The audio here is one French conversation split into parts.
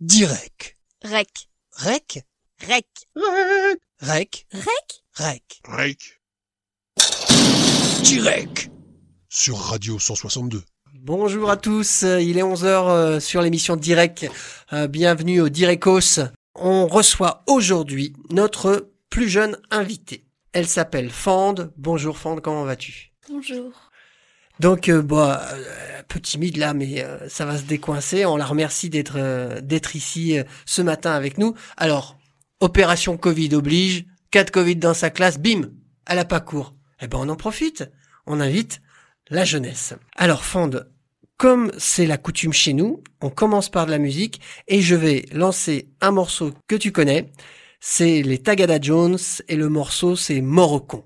Direct. Rec. Rec? Rec. Rec. Rec? Rec. Rec. Direct. Sur Radio 162. Bonjour à tous, il est 11h sur l'émission Direct. Euh, bienvenue au Direcos. On reçoit aujourd'hui notre plus jeune invitée. Elle s'appelle Fande. Bonjour Fande, comment vas-tu? Bonjour. Donc, euh, bah, euh, un peu timide là, mais euh, ça va se décoincer. On la remercie d'être euh, d'être ici ce matin avec nous. Alors, opération Covid oblige, cas de Covid dans sa classe, bim, elle a pas cours. Eh ben, on en profite. On invite la jeunesse. Alors, Fande, comme c'est la coutume chez nous, on commence par de la musique et je vais lancer un morceau que tu connais. C'est les Tagada Jones et le morceau c'est Morocon.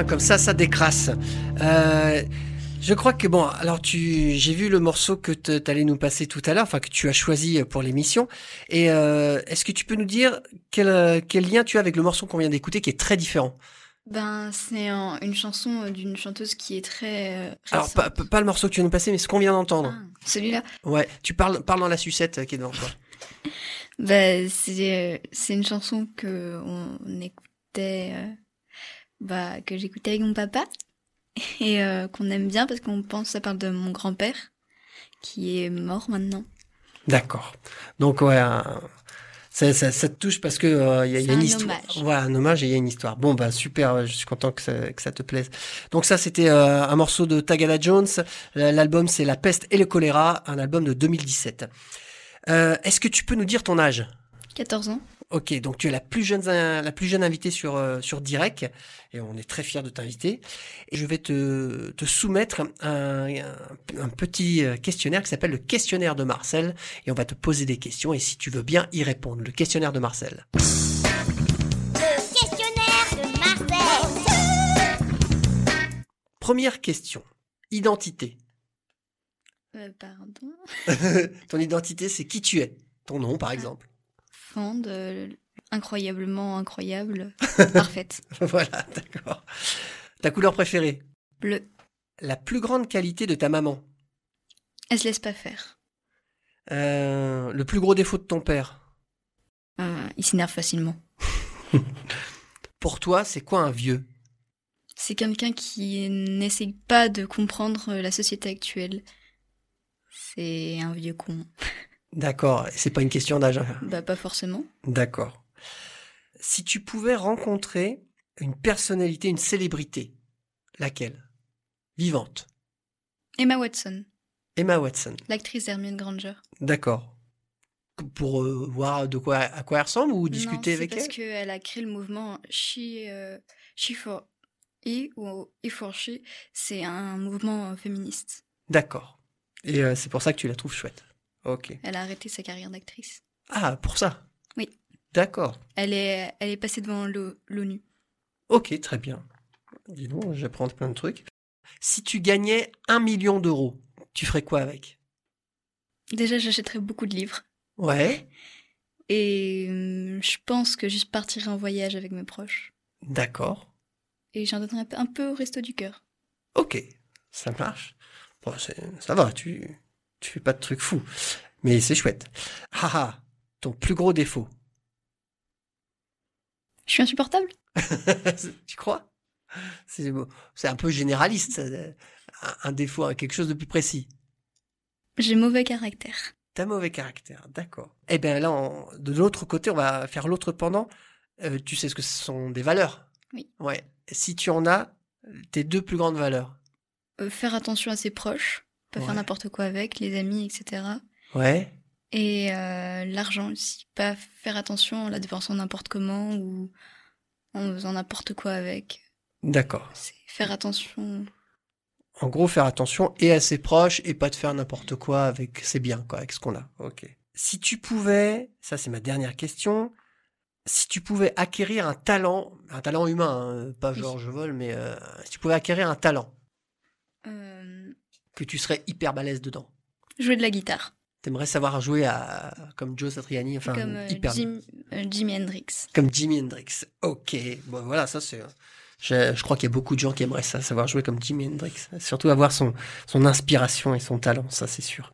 Matin comme ça, ça décrasse. Euh, je crois que bon, alors tu, j'ai vu le morceau que tu allais nous passer tout à l'heure, enfin que tu as choisi pour l'émission. Et euh, est-ce que tu peux nous dire quel, quel lien tu as avec le morceau qu'on vient d'écouter, qui est très différent? Ben, c'est un- une chanson euh, d'une chanteuse qui est très. euh, Alors, pas, le morceau que tu viens de nous passer, mais ce qu'on vient d'entendre. Ah, celui-là Ouais, tu parles, parles dans la sucette euh, qui est devant toi. c'est, euh, c'est une chanson que on écoutait. Bah, que j'écoutais avec mon papa. Et euh, qu'on aime bien parce qu'on pense ça parle de mon grand-père, qui est mort maintenant. D'accord. Donc, ouais, ça, ça, ça te touche parce que euh, il y a, y a une un histoire. hommage. Voilà, un hommage et il y a une histoire. Bon, bah super, je suis content que ça, que ça te plaise. Donc ça, c'était euh, un morceau de Tagada Jones. L'album, c'est La peste et le choléra, un album de 2017. Euh, Est-ce que tu peux nous dire ton âge? 14 ans. Ok, donc tu es la plus jeune, la plus jeune invitée sur, euh, sur Direct, et on est très fiers de t'inviter. Et je vais te, te soumettre un, un, un petit euh, questionnaire qui s'appelle le questionnaire de Marcel, et on va te poser des questions, et si tu veux bien y répondre, le questionnaire de Marcel. Le questionnaire de Marcel. Première question, identité. Euh, pardon. Ton identité, c'est qui tu es, ton nom par exemple. Euh, incroyablement incroyable, parfaite. voilà, d'accord. Ta couleur préférée? Bleu. La plus grande qualité de ta maman? Elle se laisse pas faire. Euh, le plus gros défaut de ton père? Euh, il s'énerve facilement. Pour toi, c'est quoi un vieux? C'est quelqu'un qui n'essaye pas de comprendre la société actuelle. C'est un vieux con. D'accord, c'est pas une question d'âge. hein. Bah pas forcément. D'accord. Si tu pouvais rencontrer une personnalité, une célébrité, laquelle? Vivante. Emma Watson, Emma Watson. l'actrice d'Hermione Granger. D'accord. Pour euh, voir de quoi à quoi elle ressemble ou discuter non, avec parce elle? qu'elle a créé le mouvement She, euh, she for E ou E for She. C'est un mouvement euh, féministe. D'accord. Et euh, c'est pour ça que tu la trouves chouette. Ok. Elle a arrêté sa carrière d'actrice. Ah, pour ça? Oui. D'accord. Elle est, elle est passée devant l'O- l'ONU. Ok, très bien. Dis donc, j'apprends plein de trucs. Si tu gagnais un million d'euros, tu ferais quoi avec? Déjà, j'achèterais beaucoup de livres. Ouais. Et hum, je pense que je partirai en voyage avec mes proches. D'accord. Et j'en donnerai un peu- au resto du cœur. Ok, ça marche. Bon, ça va, tu, tu fais pas de trucs fous. Mais c'est chouette. Haha, ton plus gros défaut. Je suis insupportable tu crois? C'est un peu généraliste, ça. Un- défaut, hein, quelque chose de plus précis. J'ai mauvais caractère. T'as mauvais caractère, d'accord. Eh bien là, on- de l'autre côté, on va faire l'autre pendant. Euh, tu sais ce que ce sont des valeurs Oui. Ouais. Si tu en as, tes deux plus grandes valeurs. Euh, faire attention à ses proches, pas Ouais. faire n'importe quoi avec, les amis, etc. Ouais. Et euh, l'argent aussi, pas faire attention en la dépensant n'importe comment ou en faisant n'importe quoi avec. D'accord. C'est faire attention. En gros, faire attention et à ses proches et pas de faire n'importe quoi avec ses biens, quoi, avec ce qu'on a. Ok. Si tu pouvais, ça c'est ma dernière question, si tu pouvais acquérir un talent, un talent humain, hein, pas Oui. genre je vole, mais euh, si tu pouvais acquérir un talent Euh, que tu serais hyper balèze dedans, jouer de la guitare, t'aimerais savoir jouer à comme Joe Satriani, enfin comme euh, hyper Jim- euh, Jimi Hendrix. comme Jimi Hendrix. Ok, bon voilà, ça c'est. Je, je crois qu'il y a beaucoup de gens qui aimeraient ça, savoir jouer comme Jimi Hendrix. Surtout avoir son, son inspiration et son talent, ça c'est sûr.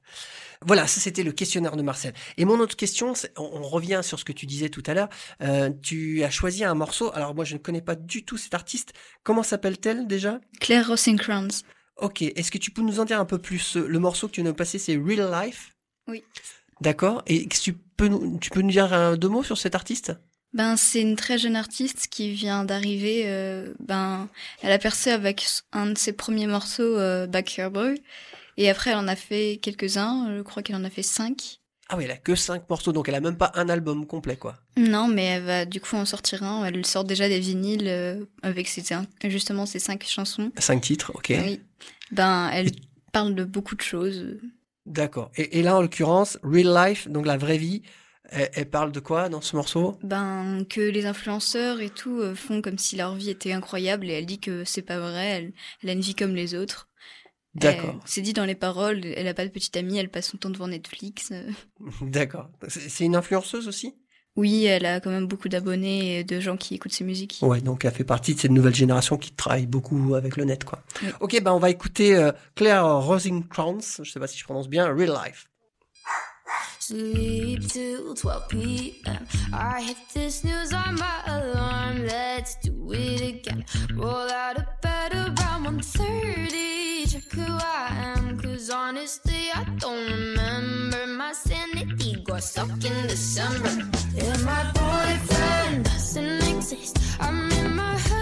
Voilà, ça c'était le questionnaire de Marcel. Et mon autre question, on, on revient sur ce que tu disais tout à l'heure. Euh, tu as choisi un morceau. Alors moi, je ne connais pas du tout cet artiste. Comment s'appelle-t-elle déjà? Claire Rosencrantz. Ok. Est-ce que tu peux nous en dire un peu plus Le morceau que tu nous as passé, c'est Real Life? Oui. D'accord. Et tu peux nous, tu peux nous dire euh, deux mots sur cet artiste? Ben, c'est une très jeune artiste qui vient d'arriver. euh, ben, elle a percé avec un de ses premiers morceaux, euh, Back Your Boy. Et après, elle en a fait quelques-uns. Je crois qu'elle en a fait cinq. Ah oui, elle a que cinq morceaux, donc elle a même pas un album complet, quoi. Non, mais elle va du coup en sortir un. Elle sort déjà des vinyles euh, avec ses, justement ces cinq chansons. Cinq titres, ok. Oui. Ben, elle parle de beaucoup de choses. D'accord. Et, et là, en l'occurrence, Real Life, donc la vraie vie, elle, elle parle de quoi dans ce morceau? Ben, que les influenceurs et tout euh, font comme si leur vie était incroyable et elle dit que c'est pas vrai. Elle, elle a une vie comme les autres. D'accord. C'est dit dans les paroles. Elle a pas de petite amie. Elle passe son temps devant Netflix. D'accord. C'est une influenceuse aussi? Oui, elle a quand même beaucoup d'abonnés et de gens qui écoutent ses musiques. Ouais, donc elle fait partie de cette nouvelle génération qui travaille beaucoup avec le net, quoi. Oui. Ok, ben on va écouter euh, Claire Rosingkrantz, je sais pas si je prononce bien, Real Life. Sleep till 12 p.m. I hit the snooze on my alarm. Let's do it again. Roll out of bed around 1.30. Check who I am. Cause honestly, I don't remember. My sanity got stuck in December. And my boyfriend doesn't exist. I'm in my hoodie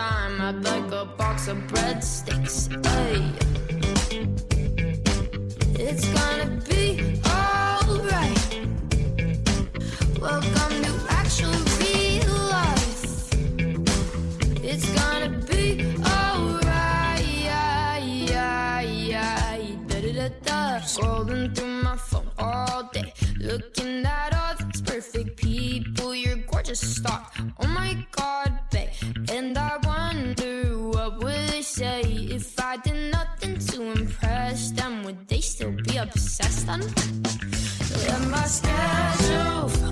time. I'd like a box of breadsticks. Ay. It's gonna be alright. Welcome to actual real life. It's gonna be alright. Scrolling through my phone all day, looking at all these perfect people. You're gorgeous, stop. Oh my obsessed then? You're my schedule.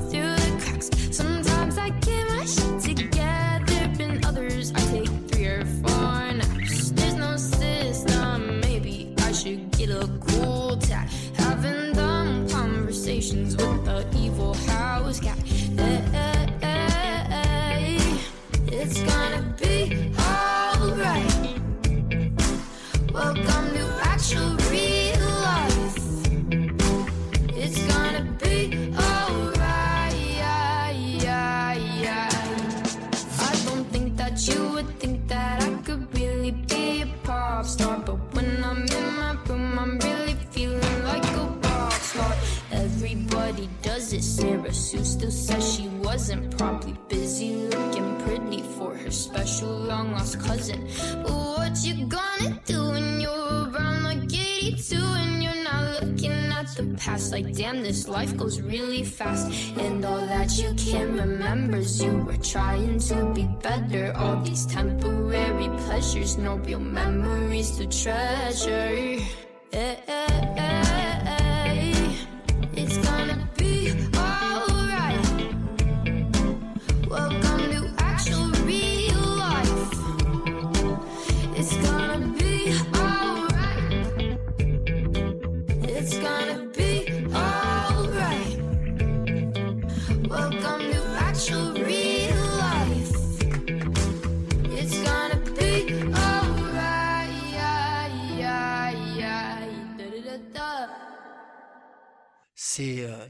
Cousin. But what you gonna do when you're around like 82 and you're not looking at the past? Like, damn, this life goes really fast. And all that you can remember is you were trying to be better. All these temporary pleasures, no real memories to treasure.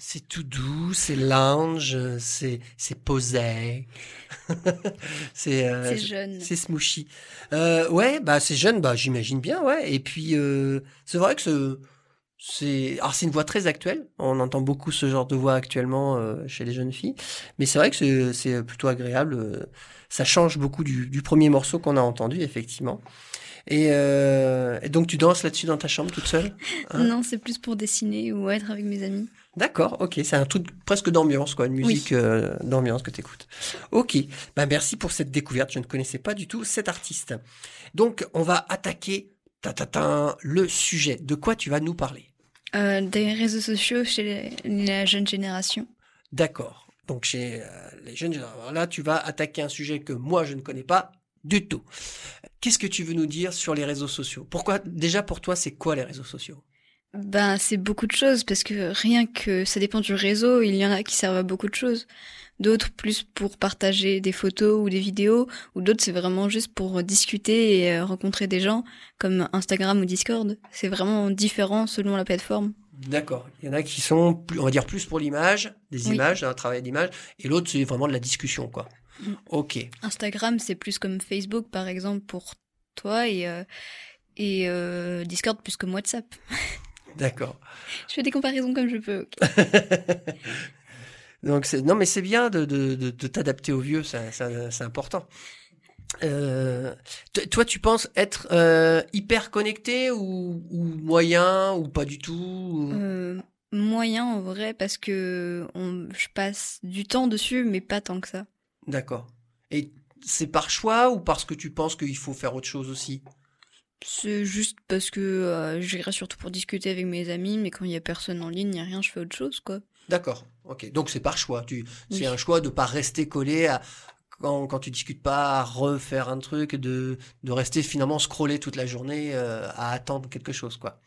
C'est tout doux, c'est lounge, c'est c'est posé. c'est euh, C'est jeune. C'est smooshy. Euh, ouais, bah c'est jeune, bah j'imagine bien, ouais. Et puis euh, c'est vrai que ce- c'est alors c'est une voix très actuelle. On entend beaucoup ce genre de voix actuellement euh, chez les jeunes filles, mais c'est vrai que c'est plutôt agréable. Ça change beaucoup du, du premier morceau qu'on a entendu effectivement. Et, euh, et donc tu danses là-dessus dans ta chambre toute seule Hein? Non, c'est plus pour dessiner ou être avec mes amis. D'accord, ok, c'est un truc presque d'ambiance, quoi, une musique euh, d'ambiance que tu écoutes. Ok, bah merci pour cette découverte, je ne connaissais pas du tout cet artiste. Donc, on va attaquer ta, ta, ta, le sujet. De quoi tu vas nous parler? Euh, des réseaux sociaux chez les- la jeune génération. D'accord, donc chez les jeunes générations, là, tu vas attaquer un sujet que moi, je ne connais pas du tout. Qu'est-ce que tu veux nous dire sur les réseaux sociaux? Pourquoi, déjà pour toi, c'est quoi les réseaux sociaux? Ben, c'est beaucoup de choses parce que rien que ça dépend du réseau, il y en a qui servent à beaucoup de choses. D'autres plus pour partager des photos ou des vidéos, ou d'autres c'est vraiment juste pour discuter et euh, rencontrer des gens, comme Instagram ou Discord. C'est vraiment différent selon la plateforme. D'accord. Il y en a qui sont, on va dire, plus pour l'image, des Oui. images, un travail d'image, et l'autre, c'est vraiment de la discussion, quoi. Ok. Instagram c'est plus comme Facebook par exemple pour toi et euh, et euh, Discord plus comme WhatsApp. D'accord. Je fais des comparaisons comme je peux. Donc, non, mais c'est bien de, de, de, de t'adapter aux vieux, c'est, important. Euh, toi, tu penses être euh, hyper connecté ou, ou moyen ou pas du tout ou- Euh, moyen en vrai parce que on, je passe du temps dessus mais pas tant que ça. D'accord. Et c'est par choix ou parce que tu penses qu'il faut faire autre chose aussi? C'est juste parce que euh, j'irai surtout pour discuter avec mes amis, mais quand il y a personne en ligne, il n'y a rien, je fais autre chose, quoi. D'accord. Ok. Donc c'est par choix. Tu, c'est un choix de pas rester collé à quand, quand tu discutes pas, à refaire un truc, de, de rester finalement scroller toute la journée euh, à attendre quelque chose, quoi.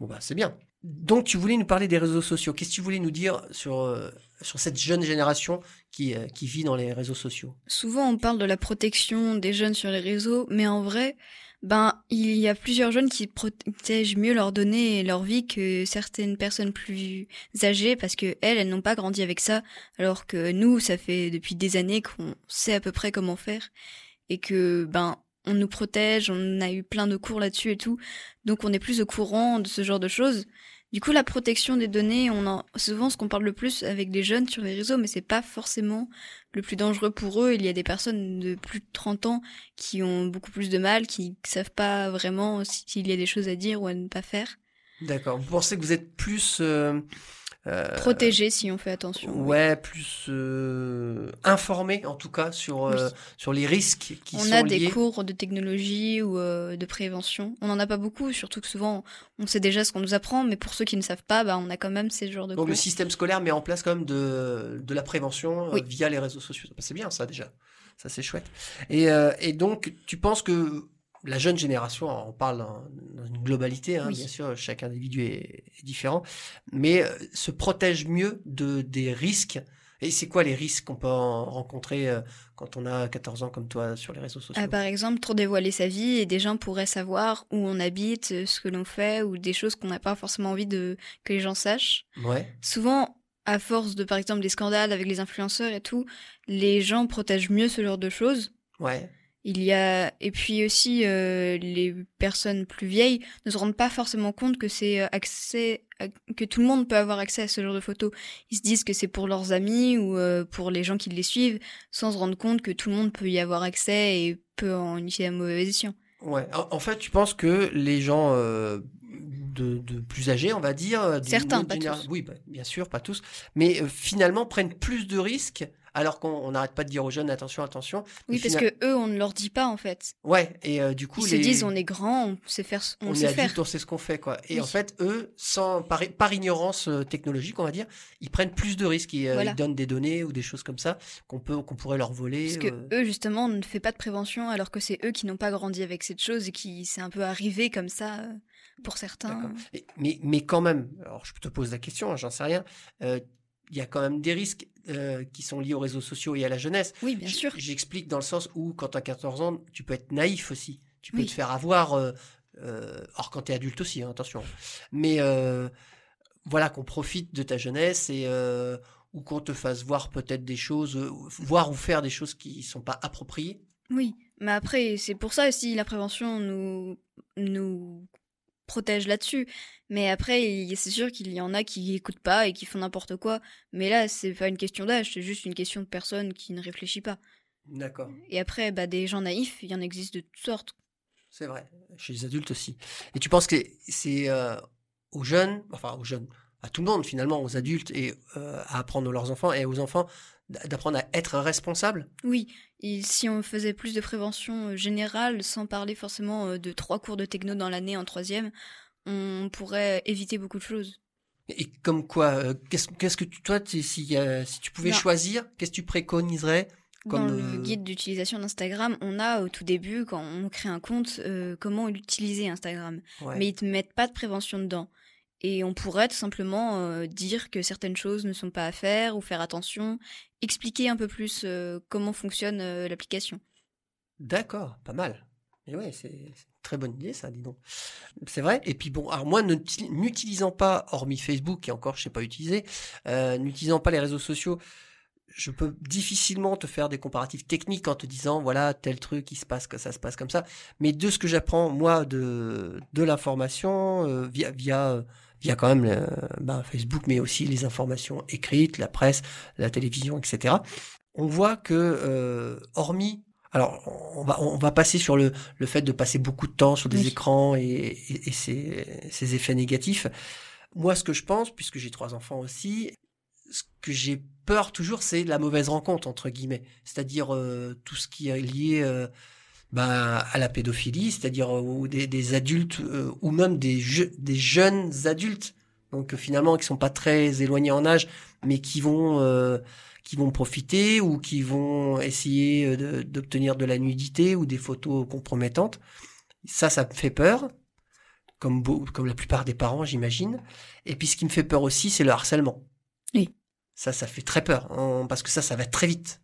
Bon bah c'est bien. Donc tu voulais nous parler des réseaux sociaux. Qu'est-ce que tu voulais nous dire sur euh, sur cette jeune génération qui euh, qui vit dans les réseaux sociaux? Souvent, on parle de la protection des jeunes sur les réseaux, mais en vrai, ben, il y a plusieurs jeunes qui protègent mieux leurs données et leur vie que certaines personnes plus âgées parce que elles, elles n'ont pas grandi avec ça, alors que nous, ça fait depuis des années qu'on sait à peu près comment faire et que, ben, on nous protège, on a eu plein de cours là-dessus et tout, donc on est plus au courant de ce genre de choses. Du coup, la protection des données, on en, souvent ce qu'on parle le plus avec des jeunes sur les réseaux, mais c'est pas forcément le plus dangereux pour eux. Il y a des personnes de plus de 30 ans qui ont beaucoup plus de mal, qui savent pas vraiment s'il y a des choses à dire ou à ne pas faire. D'accord. Vous pensez que vous êtes plus euh, euh, Protégés si on fait attention. Ouais, plus euh, informé en tout cas sur euh, Oui. sur les risques qui On sont a liés. des cours de technologie ou de prévention. On n'en a pas beaucoup, surtout que souvent on sait déjà ce qu'on nous apprend, mais pour ceux qui ne savent pas, bah, on a quand même ces genres de Donc cours. le système scolaire met en place quand même de, de la prévention Oui. via les réseaux sociaux. C'est bien ça déjà. Ça c'est chouette. Et, euh, et donc tu penses que la jeune génération, on parle dans une globalité, hein, Oui. bien sûr, chaque individu est, est différent, mais euh, se protège mieux de des risques. Et c'est quoi les risques qu'on peut en rencontrer euh, quand on a 14 ans comme toi sur les réseaux sociaux? Ah, par exemple, trop dévoiler sa vie et des gens pourraient savoir où on habite, euh, ce que l'on fait ou des choses qu'on n'a pas forcément envie de que les gens sachent. Ouais. Souvent, à force de, par exemple, des scandales avec les influenceurs et tout, les gens protègent mieux ce genre de choses. Ouais. Il y a et puis aussi euh, les personnes plus vieilles ne se rendent pas forcément compte que c'est euh, accès à- que tout le monde peut avoir accès à ce genre de photos. Ils se disent que c'est pour leurs amis ou euh, pour les gens qui les suivent, sans se rendre compte que tout le monde peut y avoir accès et peut en utiliser à mauvais escient. Ouais. En, fait, tu penses que les gens euh, de, de plus âgés, on va dire, euh, Certains, pas tous. Oui, bah, bien sûr, pas tous, mais euh, finalement prennent plus de risques, alors qu'on on n'arrête pas de dire aux jeunes attention, attention. Oui, parce fina- que eux, on ne leur dit pas en fait. Ouais. Et euh, du coup, Ils les... se disent on est grand, on sait faire, on, on est sait adulte, faire. on sait ce qu'on fait, quoi. Et Oui. en fait, eux, sans par, par ignorance euh, technologique, on va dire, ils prennent plus de risques. Ils, euh, Voilà. ils donnent des données ou des choses comme ça qu'on peut, qu'on pourrait leur voler. Parce que euh, eux, justement, ne fait pas de prévention, alors que c'est eux qui n'ont pas grandi avec cette chose et qui c'est un peu arrivé comme ça pour certains. Mais, mais quand même, alors je te pose la question, hein, j'en sais rien, euh, il y a quand même des risques euh, qui sont liés aux réseaux sociaux et à la jeunesse. Oui, bien sûr. J'explique dans le sens où quand tu as 14 ans, tu peux être naïf aussi. Tu peux Oui. te faire avoir, euh, euh, alors quand tu es adulte aussi, hein, attention. Mais euh, voilà, qu'on profite de ta jeunesse et ou qu'on te fasse voir peut-être des choses, voir ou faire des choses qui sont pas appropriées. Oui, mais après, c'est pour ça aussi la prévention nous, nous protège là-dessus. Mais après, c'est sûr qu'il y en a qui écoutent pas et qui font n'importe quoi. Mais là, c'est pas une question d'âge, c'est juste une question de personne qui ne réfléchit pas. D'accord. Et après, bah, des gens naïfs, il y en existe de toutes sortes. C'est vrai, chez les adultes aussi. Et tu penses que c'est euh, aux jeunes, enfin aux jeunes, à tout le monde finalement, aux adultes et euh, à apprendre à leurs enfants et aux enfants d'apprendre à être responsable? Oui, et si on faisait plus de prévention euh, générale, sans parler forcément euh, de trois cours de techno dans l'année en troisième, on pourrait éviter beaucoup de choses. Et comme quoi, euh, qu'est-ce que tu, toi, si, si tu pouvais Non. choisir, qu'est-ce que tu préconiserais Comme, Dans le guide d'utilisation d'Instagram, on a au tout début, quand on crée un compte, euh, comment utiliser Instagram. ouais. Mais ils te mettent pas de prévention dedans. Et on pourrait tout simplement euh, dire que certaines choses ne sont pas à faire ou faire attention, expliquer un peu plus euh, comment fonctionne euh, l'application. D'accord, pas mal. Et ouais, c'est une très bonne idée, ça, dis donc. C'est vrai. Et puis bon, alors moi, ne- n'utilisant pas, hormis Facebook, qui encore je sais pas utiliser, n'utilisant pas les réseaux sociaux, je peux difficilement te faire des comparatifs techniques en te disant, voilà, tel truc, il se passe que ça se passe comme ça. Mais de ce que j'apprends, moi, de, de l'information, euh, via, via, euh, via quand même le- ben, Facebook, mais aussi les informations écrites, la presse, la télévision, etc. On voit que, euh, hormis alors, on va, on va passer sur le, le fait de passer beaucoup de temps sur des Oui. écrans et, et, et ses, ses effets négatifs. Moi, ce que je pense, puisque j'ai trois enfants aussi, ce que j'ai peur toujours, c'est la mauvaise rencontre entre guillemets, c'est-à-dire euh, tout ce qui est lié euh, ben, à la pédophilie, c'est-à-dire euh, des, des adultes euh, ou même des, je- des jeunes adultes, donc euh, finalement qui sont pas très éloignés en âge, mais qui vont euh, qui vont profiter ou qui vont essayer euh, de- d'obtenir de la nudité ou des photos compromettantes. Ça, ça me fait peur, comme, beau, comme la plupart des parents, j'imagine. Et puis ce qui me fait peur aussi, c'est le harcèlement. Oui. Ça, ça fait très peur, hein, parce que ça, ça va très vite.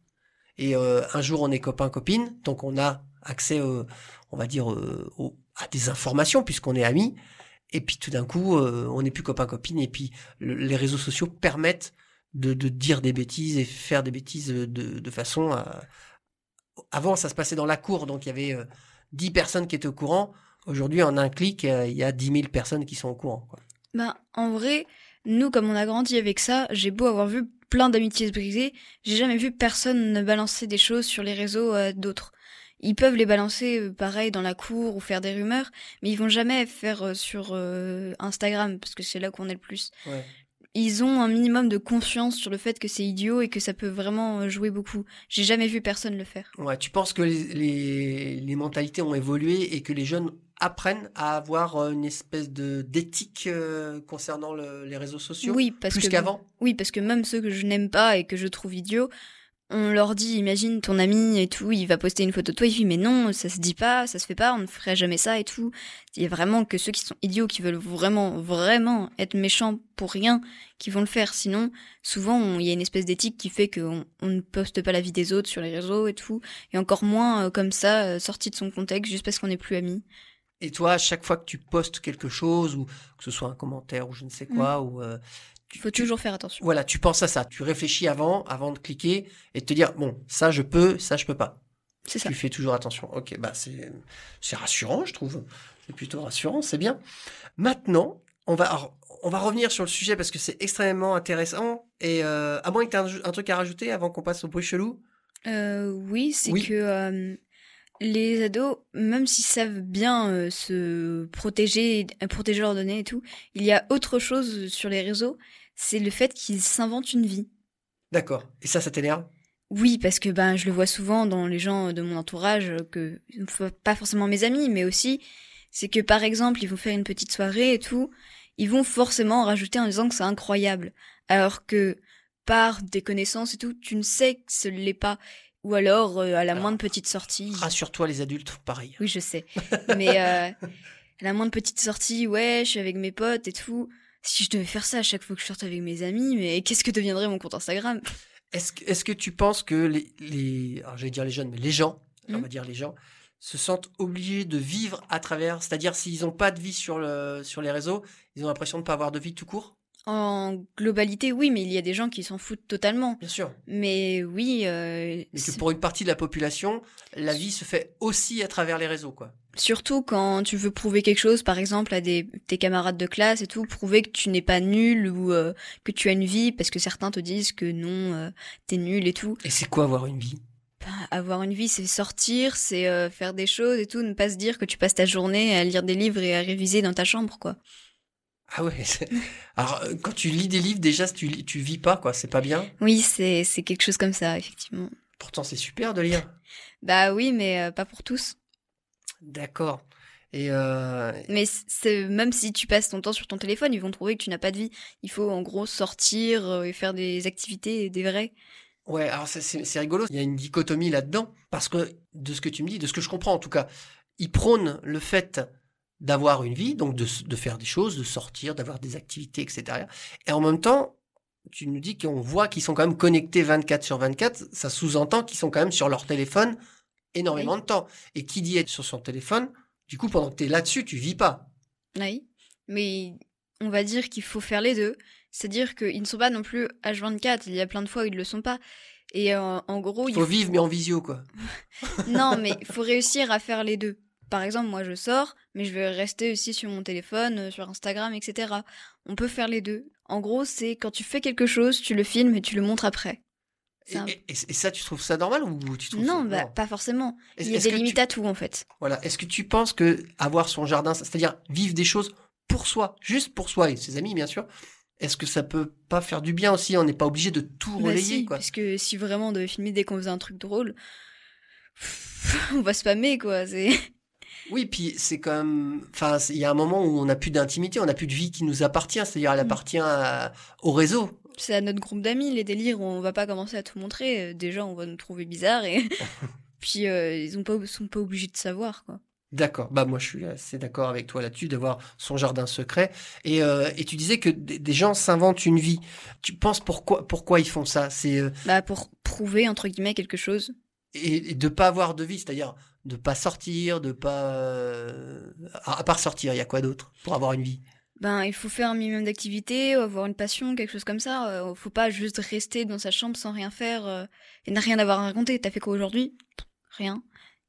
Et euh, un jour, on est copain-copine, donc on a accès, euh, on va dire, euh, à des informations, puisqu'on est amis. Et puis tout d'un coup, euh, on n'est plus copain-copine, et puis le- les réseaux sociaux permettent de, dire des bêtises et faire des bêtises de, de façon à... Avant, ça se passait dans la cour, donc il y avait euh, 10 personnes qui étaient au courant. Aujourd'hui, en un clic, il y a 10 000 personnes qui sont au courant. quoi. Ben, en vrai, nous, comme on a grandi avec ça, j'ai beau avoir vu plein d'amitiés se briser, j'ai jamais vu personne ne balancer des choses sur les réseaux d'autres. Ils peuvent les balancer euh, pareil dans la cour ou faire des rumeurs, mais ils vont jamais faire euh, sur euh, Instagram parce que c'est là qu'on est le plus. Ouais. Ils ont un minimum de confiance sur le fait que c'est idiot et que ça peut vraiment jouer beaucoup. J'ai jamais vu personne le faire. Ouais, tu penses que les, les, les mentalités ont évolué et que les jeunes apprennent à avoir une espèce de d'éthique euh, concernant le- les réseaux sociaux? Oui, parce plus qu'avant? Oui, parce que même ceux que je n'aime pas et que je trouve idiots, on leur dit, imagine ton ami et tout, il va poster une photo de toi, il dit mais non, ça se dit pas, ça se fait pas, on ne ferait jamais ça et tout. Il y a vraiment que ceux qui sont idiots, qui veulent vraiment, vraiment être méchants pour rien, qui vont le faire. Sinon, souvent, il y a une espèce d'éthique qui fait qu'on on ne poste pas la vie des autres sur les réseaux et tout, et encore moins euh, comme ça, euh, sorti de son contexte, juste parce qu'on n'est plus amis. Et toi, à chaque fois que tu postes quelque chose, ou que ce soit un commentaire ou je ne sais quoi, ou euh, Il faut tu- toujours faire attention. voilà, tu penses à ça, tu réfléchis avant, avant de cliquer et de te dire bon, ça je peux, ça je peux pas. C'est ça. Tu fais toujours attention. Ok, bah c'est rassurant, je trouve. C'est plutôt rassurant, c'est bien. Maintenant, on va alors, on va revenir sur le sujet parce que c'est extrêmement intéressant. Et euh, à moins que tu aies un, un truc à rajouter avant qu'on passe au bruit chelou? Euh, oui, c'est Oui. que euh, les ados, même s'ils savent bien se protéger, protéger leurs données et tout, il y a autre chose sur les réseaux, c'est le fait qu'ils s'inventent une vie. D'accord. Et ça, ça t'énerve? Oui, parce que ben je le vois souvent dans les gens de mon entourage, que pas forcément mes amis, mais aussi c'est que par exemple ils vont faire une petite soirée et tout, ils vont forcément rajouter en disant que c'est incroyable, alors que par des connaissances et tout, tu ne sais que ce l'est pas, ou alors euh, à la Alors, moindre petite sortie. Rassure-toi, les adultes, pareil. Oui, je sais, mais euh, à la moindre petite sortie, ouais, je suis avec mes potes et tout. Si je devais faire ça à chaque fois que je sorte avec mes amis, mais qu'est-ce que deviendrait mon compte Instagram? Est-ce que, est-ce que tu penses que les, les alors j'allais dire les jeunes, mais les gens, on va dire les gens, se sentent obligés de vivre à travers, c'est-à-dire s'ils n'ont pas de vie sur, le, sur les réseaux, ils ont l'impression de ne pas avoir de vie tout court? En globalité, oui, mais il y a des gens qui s'en foutent totalement. Bien sûr. Mais oui, euh, Mais que pour une partie de la population, la vie se fait aussi à travers les réseaux, quoi. surtout quand tu veux prouver quelque chose, par exemple à des tes camarades de classe et tout, prouver que tu n'es pas nul ou euh, que tu as une vie, parce que certains te disent que non, euh, t'es nul et tout. Et c'est quoi avoir une vie? Ben, avoir une vie, c'est sortir, c'est euh, faire des choses et tout, ne pas se dire que tu passes ta journée à lire des livres et à réviser dans ta chambre, quoi. Ah ouais. Alors euh, quand tu lis des livres, déjà tu lis- tu vis pas, quoi. C'est pas bien. Oui, c'est c'est quelque chose comme ça, effectivement. Pourtant c'est super de lire. Bah oui, mais euh, pas pour tous. D'accord. Et euh, Mais c'est même si tu passes ton temps sur ton téléphone, ils vont trouver que tu n'as pas de vie. Il faut en gros sortir euh, et faire des activités, des vrais. Ouais, alors c'est- c'est c'est rigolo. Il y a une dichotomie là-dedans parce que de ce que tu me dis, de ce que je comprends en tout cas, ils prônent le fait d'avoir une vie, donc de, faire des choses, de sortir, d'avoir des activités, etc. Et en même temps, tu nous dis qu'on voit qu'ils sont quand même connectés 24 sur 24. Ça sous-entend qu'ils sont quand même sur leur téléphone énormément de temps. Et qui dit être sur son téléphone, du coup, pendant que tu es là-dessus, tu vis pas. Oui. Mais on va dire qu'il faut faire les deux. C'est-à-dire qu'ils ne sont pas non plus H24. Il y a plein de fois où ils ne le sont pas. Et euh, en gros, Il il faut vivre, mais en visio, quoi. Non, mais il faut réussir à faire les deux. Par exemple, moi je sors, mais je vais rester aussi sur mon téléphone, euh, sur Instagram, etc. On peut faire les deux. En gros, c'est quand tu fais quelque chose, tu le filmes et tu le montres après. Et, C'est un- et- et ça, tu trouves ça normal ou tu trouves Non, ça... bah, pas forcément. Il y a des tu- limites à tout en fait. Voilà. Est-ce que tu penses que avoir son jardin, c'est-à-dire vivre des choses pour soi, juste pour soi et ses amis, bien sûr, est-ce que ça peut pas faire du bien aussi? On n'est pas obligé de tout Bah relayer, si, quoi. Parce que si vraiment on devait filmer dès qu'on faisait un truc drôle, on va spammer quoi. C'est Oui, puis c'est même. Enfin, il y a un moment où on n'a plus d'intimité, on n'a plus de vie qui nous appartient, c'est-à-dire elle Mm. appartient à- au réseau. c'est à notre groupe d'amis les délires. On va pas commencer à tout montrer. Euh, Déjà, on va nous trouver bizarre et puis euh, ils ont pas sont pas obligés de savoir quoi. D'accord. Bah moi je suis assez d'accord avec toi là-dessus d'avoir son jardin secret. Et, euh, et tu disais que des des gens s'inventent une vie. Tu penses pourquoi pourquoi ils font ça? C'est euh, Bah pour prouver entre guillemets quelque chose. et, et de pas avoir de vie, c'est-à-dire de pas sortir, de pas euh, à, à part sortir, il y a quoi d'autre pour avoir une vie? Ben il faut faire un minimum d'activité, avoir une passion, quelque chose comme ça. Euh, faut pas juste rester dans sa chambre sans rien faire euh, et n'a rien avoir à raconter. T'as fait quoi aujourd'hui? Rien.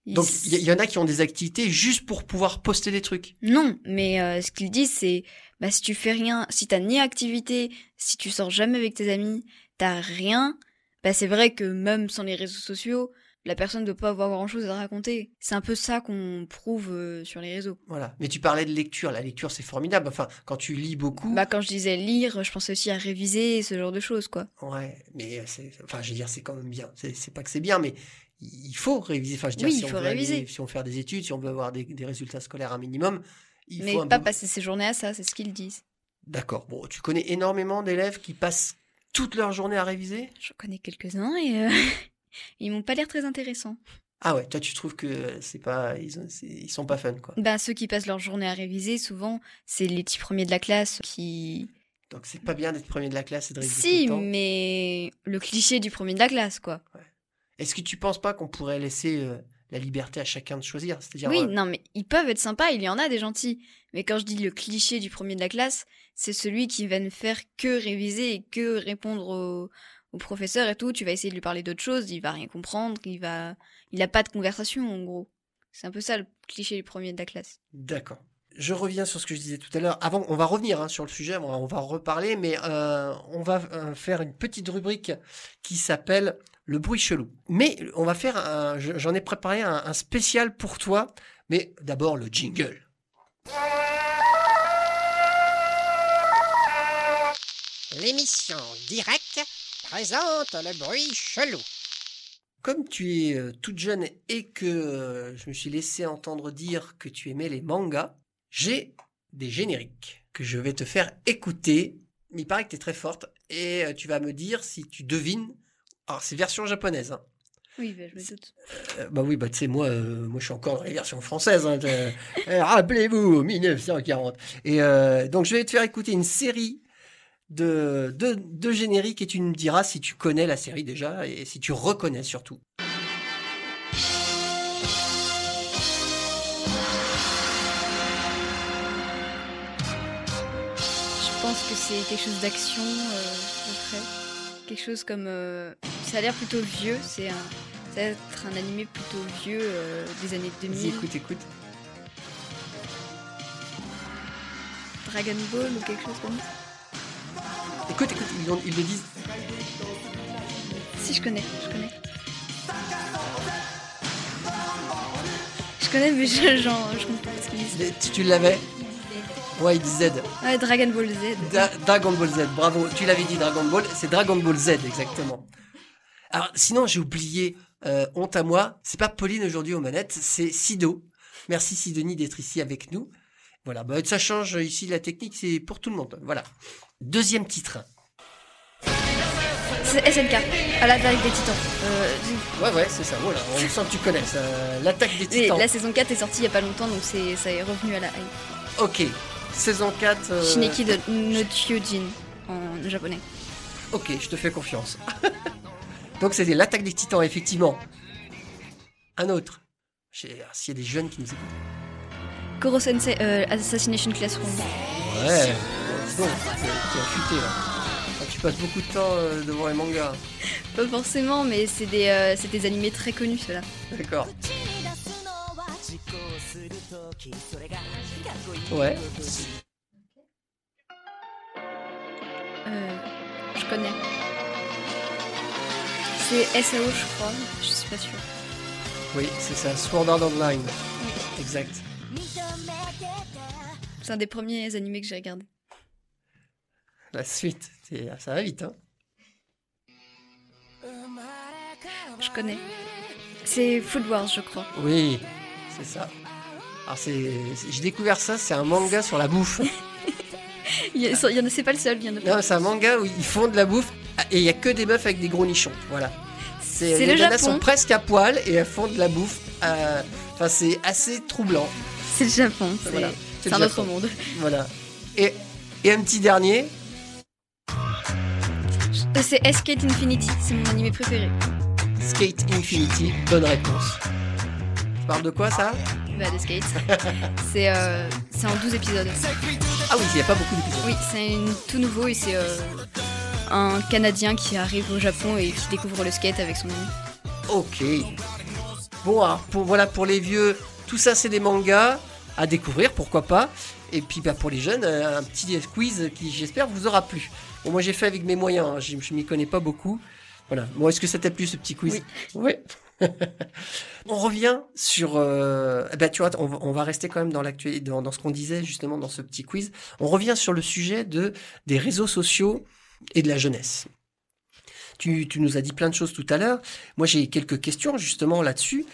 Il Donc il y, il y en a qui ont des activités juste pour pouvoir poster des trucs. Non, mais euh, ce qu'ils disent, c'est bah, si tu fais rien, si t'as ni activité, si tu sors jamais avec tes amis, t'as rien, bah, c'est vrai que même sans les réseaux sociaux, la personne ne doit pas avoir grand chose à raconter. C'est un peu ça qu'on prouve euh, sur les réseaux. Voilà. Mais tu parlais de lecture. La lecture c'est formidable. Enfin quand tu lis beaucoup. Bah, quand je disais lire, je pensais aussi à réviser, ce genre de choses, quoi. Ouais, mais c'est, enfin, je veux dire, c'est quand même bien. C'est, pas que c'est bien, mais il faut réviser. Enfin, je veux dire, Oui, si il on faut veut aller- réviser. si on veut faire des études, si on veut avoir des, des résultats scolaires un minimum, il mais faut un pas peu- passer ses journées à ça, c'est ce qu'ils disent. D'accord. Bon, tu connais énormément d'élèves qui passent toute leur journée à réviser? Je connais quelques-uns et euh, ils m'ont pas l'air très intéressants. Ah ouais, toi, tu trouves que c'est pas, ils, ont- c'est- ils sont pas fun, quoi. Bah, ceux qui passent leur journée à réviser, souvent, c'est les petits premiers de la classe qui Donc, c'est pas bien d'être premier de la classe et de réviser Si, tout le temps. mais le cliché du premier de la classe, quoi. Est-ce que tu penses pas qu'on pourrait laisser euh, la liberté à chacun de choisir? C'est-à-dire, Oui, euh, non, mais ils peuvent être sympas, il y en a des gentils. Mais quand je dis le cliché du premier de la classe, c'est celui qui va ne faire que réviser et que répondre au, au professeur et tout. Tu vas essayer de lui parler d'autre chose, il va rien comprendre, il va, il a pas de conversation, en gros. C'est un peu ça le cliché du premier de la classe. D'accord. Je reviens sur ce que je disais tout à l'heure. Avant, on va revenir hein, sur le sujet, on va, on va en reparler, mais euh, on va euh, faire une petite rubrique qui s'appelle le bruit chelou. Mais on va faire, un- j'en ai préparé un, un spécial pour toi, mais d'abord le jingle. L'émission directe présente le bruit chelou. Comme tu es euh, toute jeune et que euh, je me suis laissé entendre dire que tu aimais les mangas, j'ai des génériques que je vais te faire écouter. Il paraît que tu es très forte et euh, tu vas me dire si tu devines. Alors, c'est version japonaise. hein. Oui, bah, je me doute. Euh, bah oui, bah tu sais, moi, euh, moi je suis encore dans les versions françaises. hein, Euh, Rappelez-vous, 1940. Et euh, donc je vais te faire écouter une série de, de, de génériques et tu me diras si tu connais la série déjà et si tu reconnais surtout. Je pense que c'est quelque chose d'action, euh, à peu près. Quelque chose comme. euh, ça a l'air plutôt vieux, c'est un. Ça va être un animé plutôt vieux euh, des années Vas-y, 2000. écoute, écoute. Dragon Ball ou quelque chose comme ça. Écoute, écoute, ils, ont- ils le disent. Si, je connais, je connais. Je connais, mais je, genre, je comprends pas ce qu'ils disent. Tu, tu l'avais Ouais, ils disent Z. Ouais, Dragon Ball Z. Da- Dragon Ball Z, bravo. Tu l'avais dit Dragon Ball, c'est Dragon Ball Z exactement. Alors sinon j'ai oublié, euh, honte à moi, c'est pas Pauline aujourd'hui aux manettes, c'est Sido. Merci Sidonie d'être ici avec nous. Voilà, bah, ça change ici la technique, c'est pour tout le monde. Voilà. Deuxième titre. C'est SNK, à l'attaque des titans. Euh, Ouais ouais, c'est ça. Voilà, on sent que tu connais ça. L'attaque des Titans. la saison 4 est sortie il y a pas longtemps, donc c'est, ça est revenu à la hype. Ok. Saison 4. euh, Shineki de no Kyojin en japonais. Ok, je te fais confiance. Donc c'était l'attaque des titans, effectivement. Un autre. Ah, S'il y a des jeunes qui nous écoutent. Koro Sensei, euh, Assassination Classroom. Ouais. Bon, as futé là. Ah, Tu passes beaucoup de temps euh, devant les mangas. Pas forcément, mais c'est des, euh, c'est des animés très connus ceux-là. D'accord. Ouais. Euh, je connais. C'est SAO, je crois. Je suis pas sûre. Oui, c'est ça. Sword Art Online. Exact. C'est un des premiers animés que j'ai regardé. La suite, c'est- ça va vite. Hein. Je connais. C'est Food Wars, je crois. Oui, c'est ça. Alors c'est, c'est- j'ai découvert ça, c'est un manga sur la bouffe. Il y, a- il y en a, c'est pas le seul, il y en a Non, c'est un manga où ils font de la bouffe et il y a que des meufs avec des gros nichons. Voilà. C'est les le Japon. sont presque à poil et elles font de la bouffe. euh, Enfin, c'est assez troublant. C'est le Japon. C'est Voilà, c'est c'est un autre monde. Voilà. Et, et un petit dernier, C'est Skate Infinity, c'est mon animé préféré. Skate Infinity. Bonne réponse. Tu parles de quoi ça Bah, de skate. c'est euh, c'est en 12 épisodes. Ah oui, il n'y a pas beaucoup d'épisodes. Oui, c'est tout nouveau et c'est euh, un Canadien qui arrive au Japon et qui découvre le skate avec son ami. Ok. Bon, alors, pour, voilà, pour les vieux, tout ça c'est des mangas à découvrir, pourquoi pas. Et puis bah, pour les jeunes, euh, un petit quiz qui j'espère vous aura plu. Bon, moi j'ai fait avec mes moyens, hein, je, je m'y connais pas beaucoup. Voilà. Bon, est-ce que ça t'a plu ce petit quiz? Oui. on revient sur. euh, bah, tu vois, on, va- on va rester quand même dans l'actualité, dans, dans ce qu'on disait justement dans ce petit quiz. On revient sur le sujet de des réseaux sociaux et de la jeunesse. Tu, tu nous as dit plein de choses tout à l'heure. Moi, j'ai quelques questions justement là-dessus.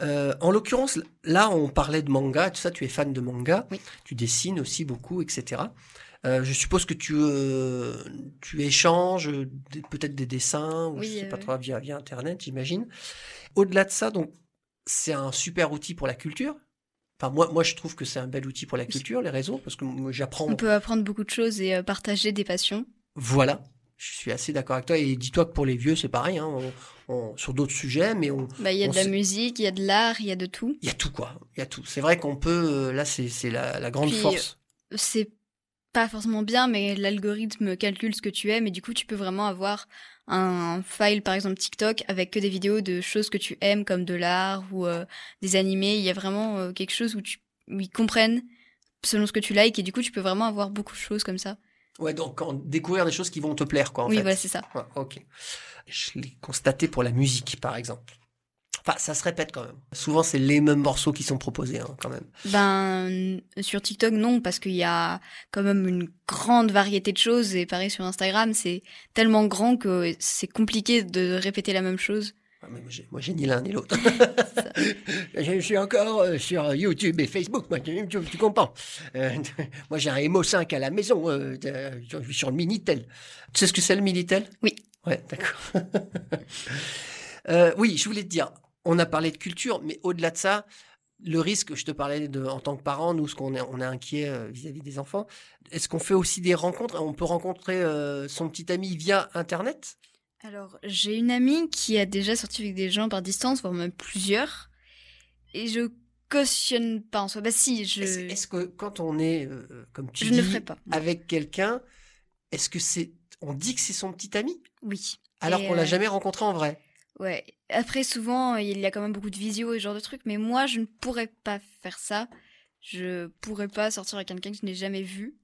Euh, en l'occurrence, là, on parlait de manga, tout ça. Tu es fan de manga, Oui. tu dessines aussi beaucoup, etc. Euh, je suppose que tu euh, tu échanges euh, peut-être des dessins ou Oui, je sais pas trop via via internet, j'imagine. Au-delà de ça, donc c'est un super outil pour la culture. Enfin, moi, moi, je trouve que c'est un bel outil pour la culture, les réseaux, parce que j'apprends. On peut apprendre beaucoup de choses et partager des passions. Voilà. Je suis assez d'accord avec toi. Et dis-toi que pour les vieux, c'est pareil. Hein, on- on- sur d'autres sujets, mais on, Bah, il y a On de la musique, il y a de l'art, il y a de tout. il y a tout quoi. Il y a tout. C'est vrai qu'on peut. là, c'est c'est la, la grande Puis, force. C'est pas forcément bien, mais l'algorithme calcule ce que tu aimes et du coup, tu peux vraiment avoir un file, par exemple TikTok, avec que des vidéos de choses que tu aimes, comme de l'art ou euh, des animés. Il y a vraiment euh, quelque chose où, tu, où ils comprennent selon ce que tu likes et du coup, tu peux vraiment avoir beaucoup de choses comme ça. Ouais, donc en- découvrir des choses qui vont te plaire quoi. En oui, fait. voilà, c'est ça. Ouais, ok. Je l'ai constaté pour la musique, par exemple. Enfin, ça se répète quand même. Souvent, c'est les mêmes morceaux qui sont proposés, hein, quand même. Ben, sur TikTok, non, parce qu'il y a quand même une grande variété de choses. Et pareil, sur Instagram, c'est tellement grand que c'est compliqué de répéter la même chose. Ah, moi, j'ai- ni l'un ni l'autre. je suis encore euh, sur YouTube et Facebook, moi, tu, tu- tu comprends. Euh, moi, j'ai un Emo 5 à la maison, euh, suis sur le Minitel. Tu sais ce que c'est le Minitel? Oui. Ouais, d'accord. Euh, oui, je voulais te dire, on a parlé de culture, mais au-delà de ça, le risque, je te parlais de, en tant que parent, nous, ce qu'on est, on est inquiet euh, vis-à-vis des enfants. Est-ce qu'on fait aussi des rencontres? On peut rencontrer euh, son petit ami via Internet? Alors, j'ai une amie qui a déjà sorti avec des gens par distance, voire même plusieurs. Et je cautionne pas en soi. Bah si, je, Est-ce est-ce que quand on est, euh, comme tu je dis, ne le ferai pas. avec quelqu'un, est-ce que c'est, on dit que c'est son petit ami? Oui. alors Et, qu'on l'a euh, jamais rencontré en vrai? Ouais. Après, souvent, il y a quand même beaucoup de visio et ce genre de trucs, mais moi, je ne pourrais pas faire ça. Je pourrais pas sortir avec quelqu'un que je n'ai jamais vu.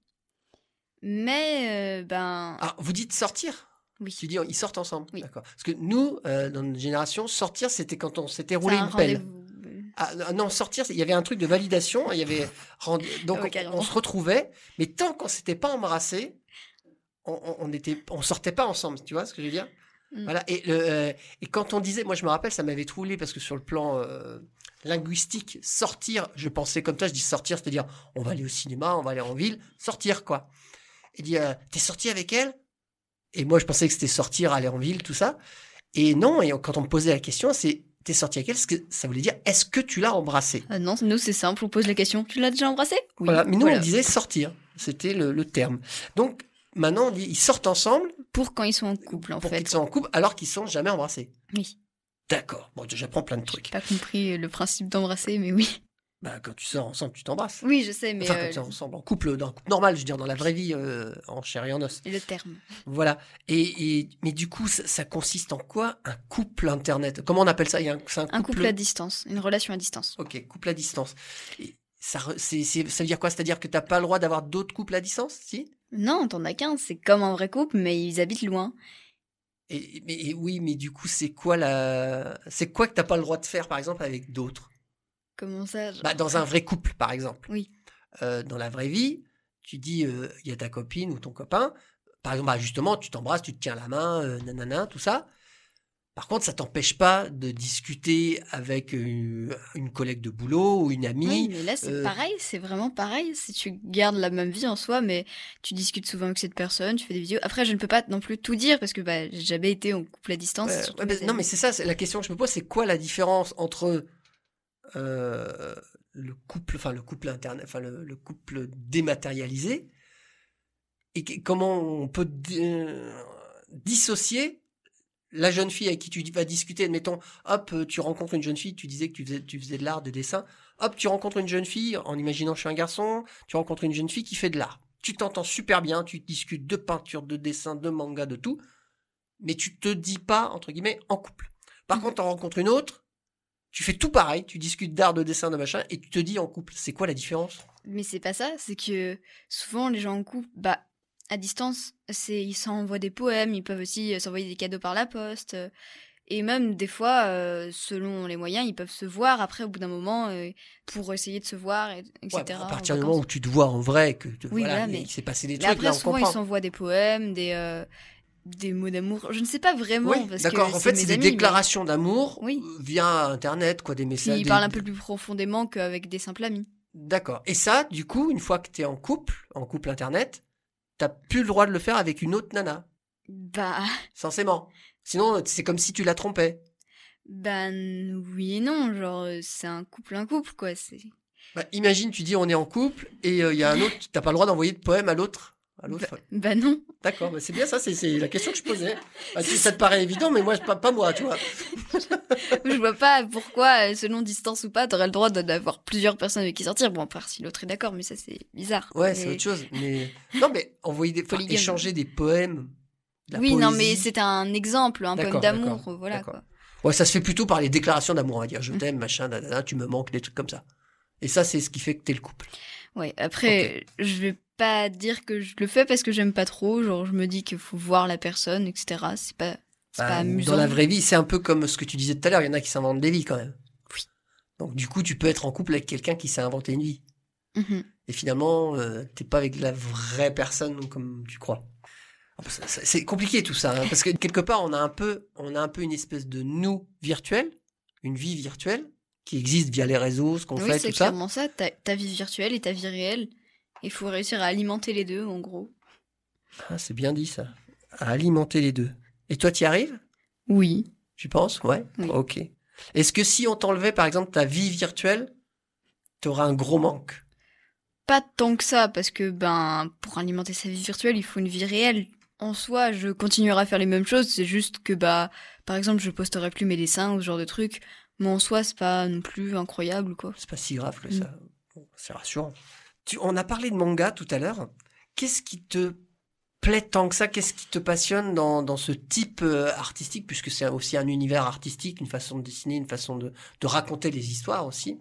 Mais, euh, ben, Ah, vous dites sortir? Oui. Tu dis ils sortent ensemble Oui. D'accord. Parce que nous, euh, dans notre génération, sortir, c'était quand on s'était roulé un une pelle. Ah, non, sortir, il y avait un truc de validation. Il y avait rendu- donc on- se retrouvait, mais tant qu'on s'était pas embrassé, on, on, on était, on sortait pas ensemble. Tu vois ce que je veux dire? Mm. Voilà. Et, le, euh, et quand on disait, moi je me rappelle, ça m'avait troublé parce que sur le plan euh, linguistique, sortir, je pensais comme toi, je dis sortir, c'est-à-dire on va aller au cinéma, on va aller en ville, sortir quoi. Il dit, euh, t'es sorti avec elle? Et moi je pensais que c'était sortir, aller en ville, tout ça. Et non, et quand on me posait la question, c'est t'es sorti avec elle, ce que ça voulait dire est-ce que tu l'as embrassée? Non, nous, c'est simple, on pose la question. Tu l'as déjà embrassé Oui. Voilà. Mais nous Voilà. on disait sortir, c'était le, le terme. Donc maintenant on dit ils sortent ensemble Pour quand ils sont en couple, en pour fait. qu'ils soient en couple alors qu'ils sont jamais embrassés. Oui. D'accord. Bon, j'apprends plein de trucs. J'ai pas compris le principe d'embrasser, mais oui. Bah, quand tu sors ensemble, tu t'embrasses. Oui, je sais, mais enfin, euh, tu es ensemble, en couple, dans un couple normal, je veux dire, dans la vraie vie, euh, en chair et en os. le terme. Voilà. Et, et- mais du coup, ça, ça consiste en quoi? Un couple internet Comment on appelle ça? Il y a un, c'est un Un couple à distance, une relation à distance. Ok, couple à distance. Et ça, c'est, ça veut dire quoi? C'est-à-dire que t'as pas le droit d'avoir d'autres couples à distance Si? Non, t'en as qu'un, c'est comme un vrai couple, mais ils habitent loin. et, mais, et oui, mais du coup, c'est quoi la. C'est quoi que t'as pas le droit de faire, par exemple, avec d'autres? Comment ça Bah, dans un vrai couple, par exemple. Oui. Euh, dans la vraie vie, tu dis, euh, il y a ta copine ou ton copain. par exemple, bah, justement, tu t'embrasses, tu te tiens la main, euh, nanana, tout ça. Par contre, ça t'empêche pas de discuter avec euh, une collègue de boulot ou une amie. Oui, mais là c'est euh, pareil, c'est vraiment pareil. Si tu gardes la même vie en soi, mais tu discutes souvent avec cette personne, tu fais des vidéos. Après, je ne peux pas non plus tout dire parce que bah, j'ai jamais été en couple à distance. Ouais, surtout ouais, mais- mes non, mais c'est ça, la question que je me pose, c'est quoi la différence entre euh, le couple, enfin le couple internet, enfin le, le couple dématérialisé, et comment on peut di- dissocier la jeune fille avec qui tu vas discuter, admettons, hop, euh, tu rencontres une jeune fille, tu disais que tu faisais, de l'art, de dessin, hop, tu rencontres une jeune fille, en imaginant je suis un garçon, tu rencontres une jeune fille qui fait de l'art. Tu t'entends super bien, tu discutes de peinture, de dessin, de manga, de tout, mais tu te dis pas, entre guillemets, en couple. Par contre, tu en rencontres une autre, tu fais tout pareil, tu discutes d'art, de dessin, de machin, et tu te dis en couple. C'est quoi la différence? Mais c'est pas ça, c'est que souvent les gens en couple, bah, à distance, c'est ils s'envoient des poèmes, ils peuvent aussi euh, s'envoyer des cadeaux par la poste. euh, Et même des fois, euh, selon les moyens, ils peuvent se voir après au bout d'un moment euh, pour essayer de se voir, et- etc. Ouais, À partir du moment où tu te vois en vrai, que te- Oui, voilà, voilà, il- mais- il s'est passé des Mais trucs, après, là, on souvent, ils s'envoient des poèmes, des, euh, des mots d'amour. Je ne sais pas vraiment. Oui, parce d'accord. que En fait, c'est des amis, mais- déclarations d'amour Oui. via Internet, quoi, des Puis messages. ils des- parlent un peu plus profondément qu'avec des simples amis. D'accord. Et ça, du coup, une fois que tu es en couple, en couple Internet, t'as plus le droit de le faire avec une autre nana, Bah, censément. Sinon, c'est comme si tu la trompais. ben oui et non. Genre, euh, c'est un couple, un couple, quoi. C'est. Bah, imagine, tu dis on est en couple et euh, il y a un autre, t'as pas le droit d'envoyer de poème à l'autre. À l'autre. Bah non. D'accord, bah, c'est bien ça, c'est- la question que je posais. Bah, tu- ça te paraît évident, mais moi, pas, pas moi, tu vois. Je vois pas pourquoi, euh, selon distance ou pas, t'aurais le droit d'avoir plusieurs personnes avec qui sortir. Bon, à part si l'autre est d'accord, mais ça, c'est bizarre. Ouais, Mais- c'est autre chose. Mais non, mais envoyer des, enfin, échanger des poèmes. de la Oui, non, mais c'est un exemple, un poème d'amour, voilà quoi. Ouais, ça se fait plutôt par les déclarations d'amour, on va dire. Je Mm. t'aime, machin, dadada, tu me manques, des trucs comme ça. Et ça, c'est ce qui fait que t'es le couple. Ouais, après, je vais pas dire que je le fais parce que j'aime pas trop. Genre, je me dis qu'il faut voir la personne, etc. C'est pas, c'est Bah, pas amusant. Dans la vraie vie, c'est un peu comme ce que tu disais tout à l'heure. Il y en a qui s'inventent des vies quand même. Oui. Donc, du coup, tu peux être en couple avec quelqu'un qui s'est inventé une vie. Mhm. Et finalement, euh, t'es pas avec la vraie personne comme tu crois. C'est compliqué tout ça, hein, parce que quelque part, on a un peu, on a un peu une espèce de nous virtuel, une vie virtuelle qui existe via les réseaux, ce qu'on Oui, fait, c'est tout ça. clairement ça. Ta, ta vie virtuelle et ta vie réelle. Il faut réussir à alimenter les deux, en gros. Ah, c'est bien dit ça. À alimenter les deux. Et toi, tu y arrives? Oui. Tu penses? Ouais. Oui. Ok. Est-ce que si on t'enlevait, par exemple, ta vie virtuelle, t'auras un gros manque? Pas tant que ça, parce que, ben, pour alimenter sa vie virtuelle, il faut une vie réelle. En soi, je continuerai à faire les mêmes choses. C'est juste que, bah, par exemple, je posterai plus mes dessins ou ce genre de trucs. Mais en soi, c'est pas non plus incroyable, quoi. C'est pas si grave que Mm. ça. Bon, c'est rassurant. Tu, on a parlé de manga tout à l'heure. Qu'est-ce qui te plaît tant que ça? Qu'est-ce qui te passionne dans, dans ce type euh, artistique? Puisque c'est aussi un univers artistique, une façon de dessiner, une façon de, de raconter les histoires aussi.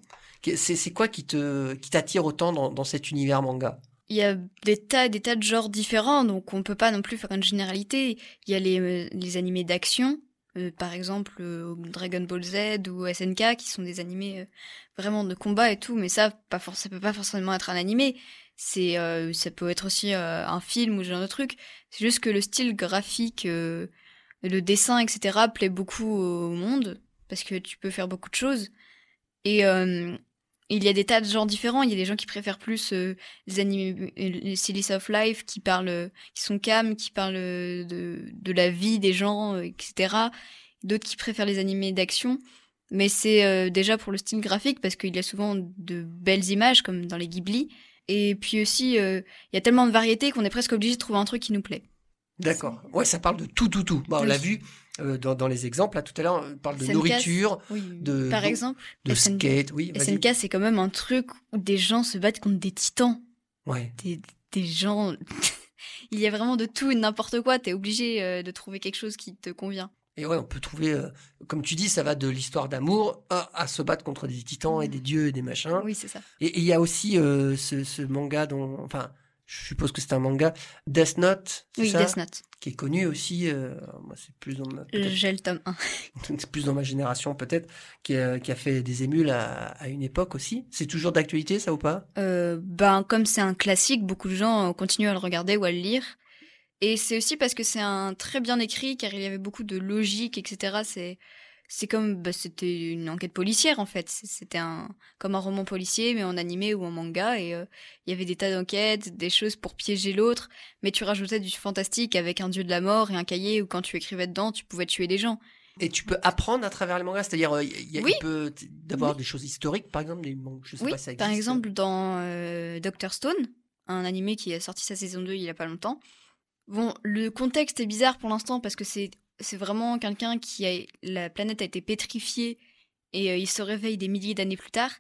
C'est quoi qui qui t'attire autant dans, dans cet univers manga? Il y a des tas des tas de genres différents, donc on peut pas non plus faire une généralité. Il y a les, euh, les animés d'action, euh, par exemple euh, Dragon Ball Z ou SNK, qui sont des animés euh, vraiment de combat et tout, mais ça, pas ça peut pas forcément être un animé. C'est, euh, ça peut être aussi un film ou ce genre de truc. C'est juste que le style graphique, le dessin, etc. plaît beaucoup au monde parce que tu peux faire beaucoup de choses. Et il y a des tas de genres différents. Il y a des gens qui préfèrent plus euh, les animés, euh, les Slice of Life, qui parlent, euh, qui sont calmes, qui parlent de, de la vie des gens, etc. D'autres qui préfèrent les animés d'action. Mais c'est euh, déjà pour le style graphique, parce qu'il y a souvent de belles images, comme dans les Ghibli. Et puis aussi, euh, il y a tellement de variétés qu'on est presque obligé de trouver un truc qui nous plaît. D'accord. Ouais, ça parle de tout, tout, tout. Bah, on Oui. l'a vu euh, dans, dans les exemples là tout à l'heure. On parle de SNK, nourriture, Oui. de- Par exemple, de skate. Oui. SNK, c'est quand même un truc où des gens se battent contre des titans. Ouais. des, des gens. Il y a vraiment de tout et n'importe quoi. T'es obligé euh, de trouver quelque chose qui te convient. Et ouais, on peut trouver, euh, comme tu dis, ça va de l'histoire d'amour à, à se battre contre des titans et des dieux et des machins. Oui, c'est ça. Et et il y a aussi euh, ce, ce manga dont, enfin, je suppose que c'est un manga, Death Note, Oui, ça Death Note. qui est connu aussi. euh, moi, c'est plus dans ma, J'ai le tome 1. c'est plus dans ma génération peut-être, qui a, qui a fait des émules à, à une époque aussi. C'est toujours d'actualité, ça ou pas? Euh, ben, comme c'est un classique, beaucoup de gens euh, continuent à le regarder ou à le lire. Et c'est aussi parce que c'est un très bien écrit, car il y avait beaucoup de logique, etc. C'est c'est comme bah, c'était une enquête policière en fait. C'était un comme un roman policier, mais en animé ou en manga. Et euh, il y avait des tas d'enquêtes, des choses pour piéger l'autre, mais tu rajoutais du fantastique avec un dieu de la mort et un cahier où quand tu écrivais dedans, tu pouvais tuer des gens. Et tu peux apprendre à travers les mangas, c'est-à-dire euh, il y a- Oui. peut d'avoir des choses historiques, par exemple, des mangas, je sais Oui, pas si ça existe. par exemple dans euh, Doctor Stone, un animé qui a sorti sa saison 2 il y a pas longtemps. Bon, le contexte est bizarre pour l'instant parce que c'est c'est vraiment quelqu'un qui a la planète a été pétrifiée et euh, il se réveille des milliers d'années plus tard.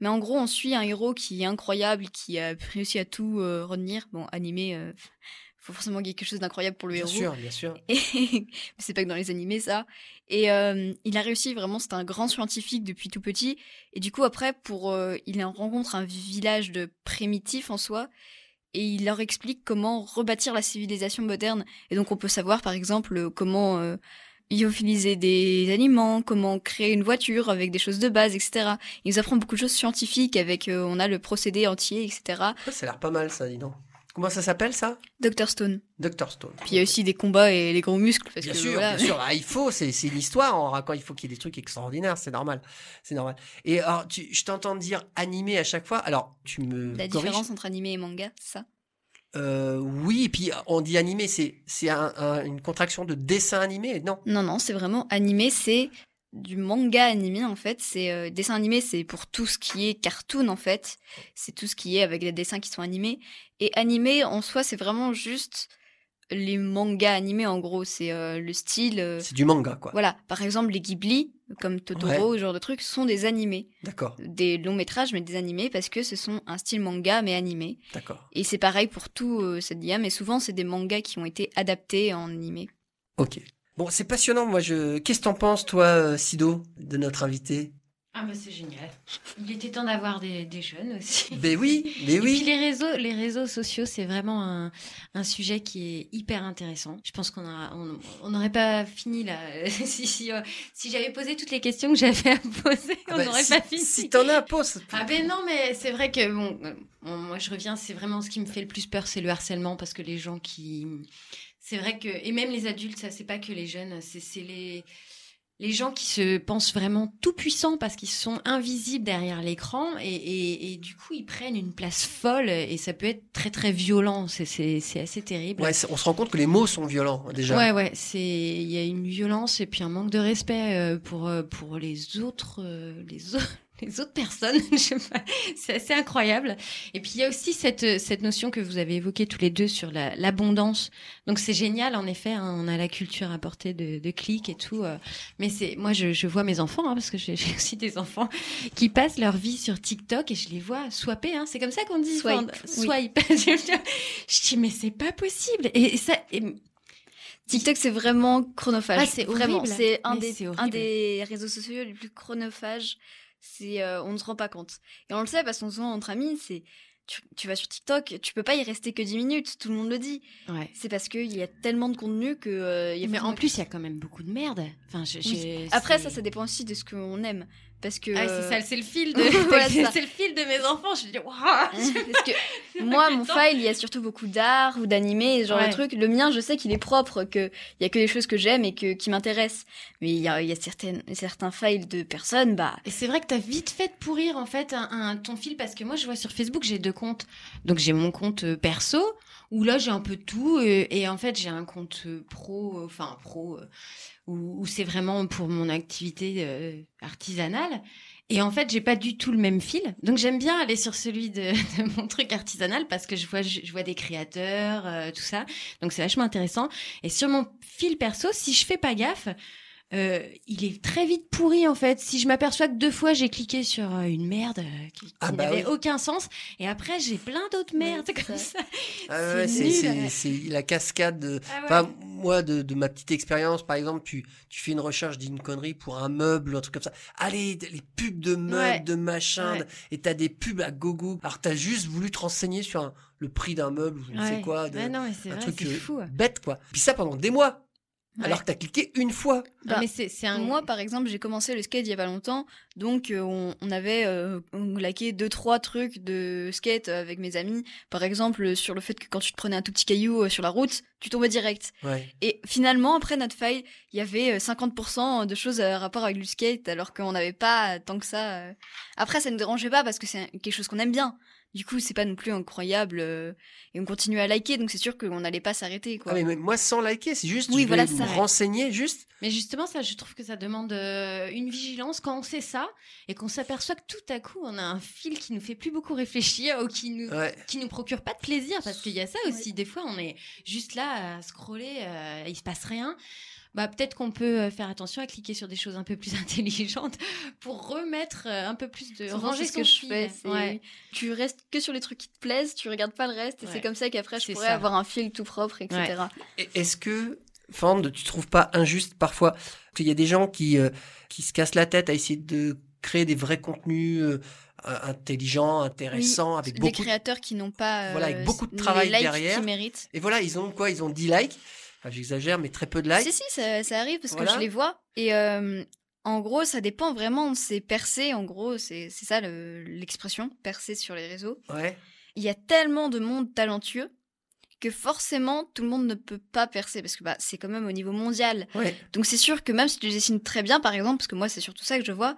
Mais en gros, on suit un héros qui est incroyable, qui a réussi à tout euh, retenir. Bon, animé, euh, faut forcément quelque chose d'incroyable pour le Bien héros. sûr, bien sûr. Et mais c'est pas que dans les animés ça. Et euh, il a réussi vraiment, c'est un grand scientifique depuis tout petit. Et du coup après, pour euh, il en rencontre un village de primitifs en soi, et il leur explique comment rebâtir la civilisation moderne. Et donc on peut savoir par exemple euh, comment euh, des aliments, comment créer une voiture avec des choses de base, etc. Il nous apprend beaucoup de choses scientifiques avec, euh, on a le procédé entier, etc. Ça a l'air pas mal, ça, dis donc. Comment ça s'appelle, ça? Dr Stone. Dr Stone. Puis il y a aussi des combats et les gros muscles. Parce bien que, sûr, voilà. bien sûr. Ah, il faut, c'est c'est une histoire en racontant. Il faut qu'il y ait des trucs extraordinaires, c'est normal, c'est normal. Et alors, tu, je t'entends dire animé à chaque fois. Alors, tu me La corriges? différence entre animé et manga, ça? Euh, oui, et puis on dit animé, c'est c'est un- un- une contraction de dessin animé, non? Non, non, c'est vraiment animé, c'est du manga animé en fait. C'est euh, dessin animé, c'est pour tout ce qui est cartoon en fait. C'est tout ce qui est avec des dessins qui sont animés. Et animé en soi, c'est vraiment juste les mangas animés en gros. C'est euh, le style. euh, C'est du manga, quoi. Voilà, par exemple les Ghibli, comme Totoro, ce genre de trucs, sont des animés, D'accord, des longs métrages mais des animés parce que ce sont un style manga mais animé. d'accord. Et c'est pareil pour tout cette gamme. Mais souvent c'est des mangas qui ont été adaptés en animé. Ok. Bon, c'est passionnant. Moi, je. Qu'est-ce que t'en penses, toi, euh, Sido, de notre invité? Ah bah c'est génial. Il était temps d'avoir des, des jeunes aussi. Ben oui, mais Et puis oui. les réseaux, les réseaux sociaux, c'est vraiment un, un sujet qui est hyper intéressant. Je pense qu'on on n'aurait pas fini là si si, euh, si j'avais posé toutes les questions que j'avais à poser, Ah on bah, n'aurait si, pas fini. Si t'en as, pose. Ah ben non, mais c'est vrai que bon, euh, bon, moi je reviens, c'est vraiment ce qui me fait le plus peur, c'est le harcèlement parce que les gens qui, c'est vrai que et même les adultes, ça c'est pas que les jeunes, c'est les les gens qui se pensent vraiment tout puissants parce qu'ils sont invisibles derrière l'écran et, et, et du coup ils prennent une place folle et ça peut être très très violent, c'est assez terrible. Ouais, on se rend compte que les mots sont violents, déjà. Ouais, ouais, c'est il y a une violence et puis un manque de respect euh, pour euh, pour les autres euh, les autres les autres personnes, c'est assez incroyable. Et puis il y a aussi cette cette notion que vous avez évoquée tous les deux sur la- l'abondance. Donc c'est génial en effet, hein, on a la culture à portée de, de clics et tout. euh, mais c'est moi je, je vois mes enfants hein, parce que j'ai aussi des enfants qui passent leur vie sur TikTok et je les vois swapper. Hein, c'est comme ça qu'on dit. Swipe, enfin, oui. swipe. je dis mais c'est pas possible. Et, et ça. et- TikTok, c'est vraiment chronophage. Ah, c'est vraiment. horrible. C'est un des réseaux sociaux les plus chronophages. C'est euh, on ne se rend pas compte. Et on le sait parce qu'on se voit entre amis. C'est tu, tu vas sur TikTok, tu peux pas y rester que 10 minutes. Tout le monde le dit. ouais. C'est parce qu'il y a tellement de contenu que. euh, y a Mais en plus, il y a quand même beaucoup de merde. Enfin, je, Oui. je- Après, ça, ça dépend aussi de ce qu'on aime. Parce que. Ah, c'est ça, c'est le fil de, c'est le fil mes enfants. Je dis, waouh. Parce que moi, mon file, il y a surtout beaucoup d'art ou d'animé, genre Ouais. de trucs. Le mien, je sais qu'il est propre, que il y a que des choses que j'aime et que qui m'intéressent. Mais il y a, il y a certaines, certains files de personnes, bah, Et c'est vrai que t'as vite fait de pourrir en fait un, un- ton fil parce que moi je vois sur Facebook j'ai deux comptes. Donc j'ai mon compte euh, perso où là j'ai un peu de tout euh, et en fait j'ai un compte euh, pro, enfin pro où, où c'est vraiment pour mon activité artisanale. Et en fait, j'ai pas du tout le même fil. Donc j'aime bien aller sur celui de, mon truc artisanal parce que je vois je vois des créateurs, euh, tout ça. Donc c'est vachement intéressant. Et sur mon fil perso, si je fais pas gaffe, euh, il est très vite pourri en fait. Si je m'aperçois que deux fois j'ai cliqué sur euh, une merde euh, qui, qui Ah bah n'avait oui. aucun sens, et après j'ai plein d'autres merdes comme ça. ça. Ah ouais, C'est la cascade. de- Ah ouais. Enfin, moi, de, de ma petite expérience, par exemple, tu, tu fais une recherche d'une connerie pour un meuble, un truc comme ça. Allez, les pubs de meubles, Ouais. de machin, de- et t'as des pubs à gogo. Alors, t'as juste voulu te renseigner sur un- le prix d'un meuble, ou je ne sais quoi, de- Ouais, non, mais c'est un vrai, truc euh, fou. bête, quoi. Puis ça pendant des mois. Ouais. alors que t'as cliqué une fois. Ah, Bah, mais c'est un. Moi, par exemple, j'ai commencé le skate il y a pas longtemps, donc euh, on, on avait euh, on laqué deux trois trucs de skate avec mes amis. Par exemple, sur le fait que quand tu te prenais un tout petit caillou euh, sur la route, tu tombais direct. Ouais. Et finalement, après notre faille, il y avait euh, 50% de choses à rapport avec le skate, alors qu'on n'avait pas tant que ça. euh. Après, ça ne dérangeait pas parce que c'est quelque chose qu'on aime bien. Du coup, c'est pas non plus incroyable euh, et on continue à liker, donc c'est sûr qu'on n'allait pas s'arrêter, quoi. Ah, mais, mais moi sans liker, c'est juste Oui, je vais voilà, me ça. renseigner juste. Mais justement, ça, je trouve que ça demande euh, une vigilance quand on sait ça et qu'on s'aperçoit que tout à coup, on a un fil qui nous fait plus beaucoup réfléchir ou qui nous Ouais. qui nous procure pas de plaisir parce qu'il y a ça aussi. Des fois, on est juste là à scroller, euh, il se passe rien. Bah, peut-être qu'on peut euh, faire attention à cliquer sur des choses un peu plus intelligentes pour remettre euh, un peu plus de ranger ce que je fais. Ouais. Tu restes que sur les trucs qui te plaisent, tu regardes pas le reste, et c'est comme ça qu'après je pourrais ça. avoir un fil tout propre, etc. Et Est-ce que, Fand, tu trouves pas injuste parfois qu'il y a des gens qui, euh, qui se cassent la tête à essayer de créer des vrais contenus euh, intelligents, intéressants, avec beaucoup. créateurs qui n'ont pas Voilà, avec beaucoup de les travail likes derrière. méritent. Et voilà, ils ont quoi? Ils ont 10 likes. Enfin, j'exagère, mais très peu de likes. Si, si, ça, ça arrive parce Voilà. que je les vois. Et euh, en gros, ça dépend vraiment. C'est percer, en gros, c'est ça le- l'expression, percer sur les réseaux. Ouais. Il y a tellement de monde talentueux que forcément, tout le monde ne peut pas percer parce que bah, c'est quand même au niveau mondial. Ouais. Donc c'est sûr que même si tu dessines très bien, par exemple, parce que moi c'est surtout ça que je vois,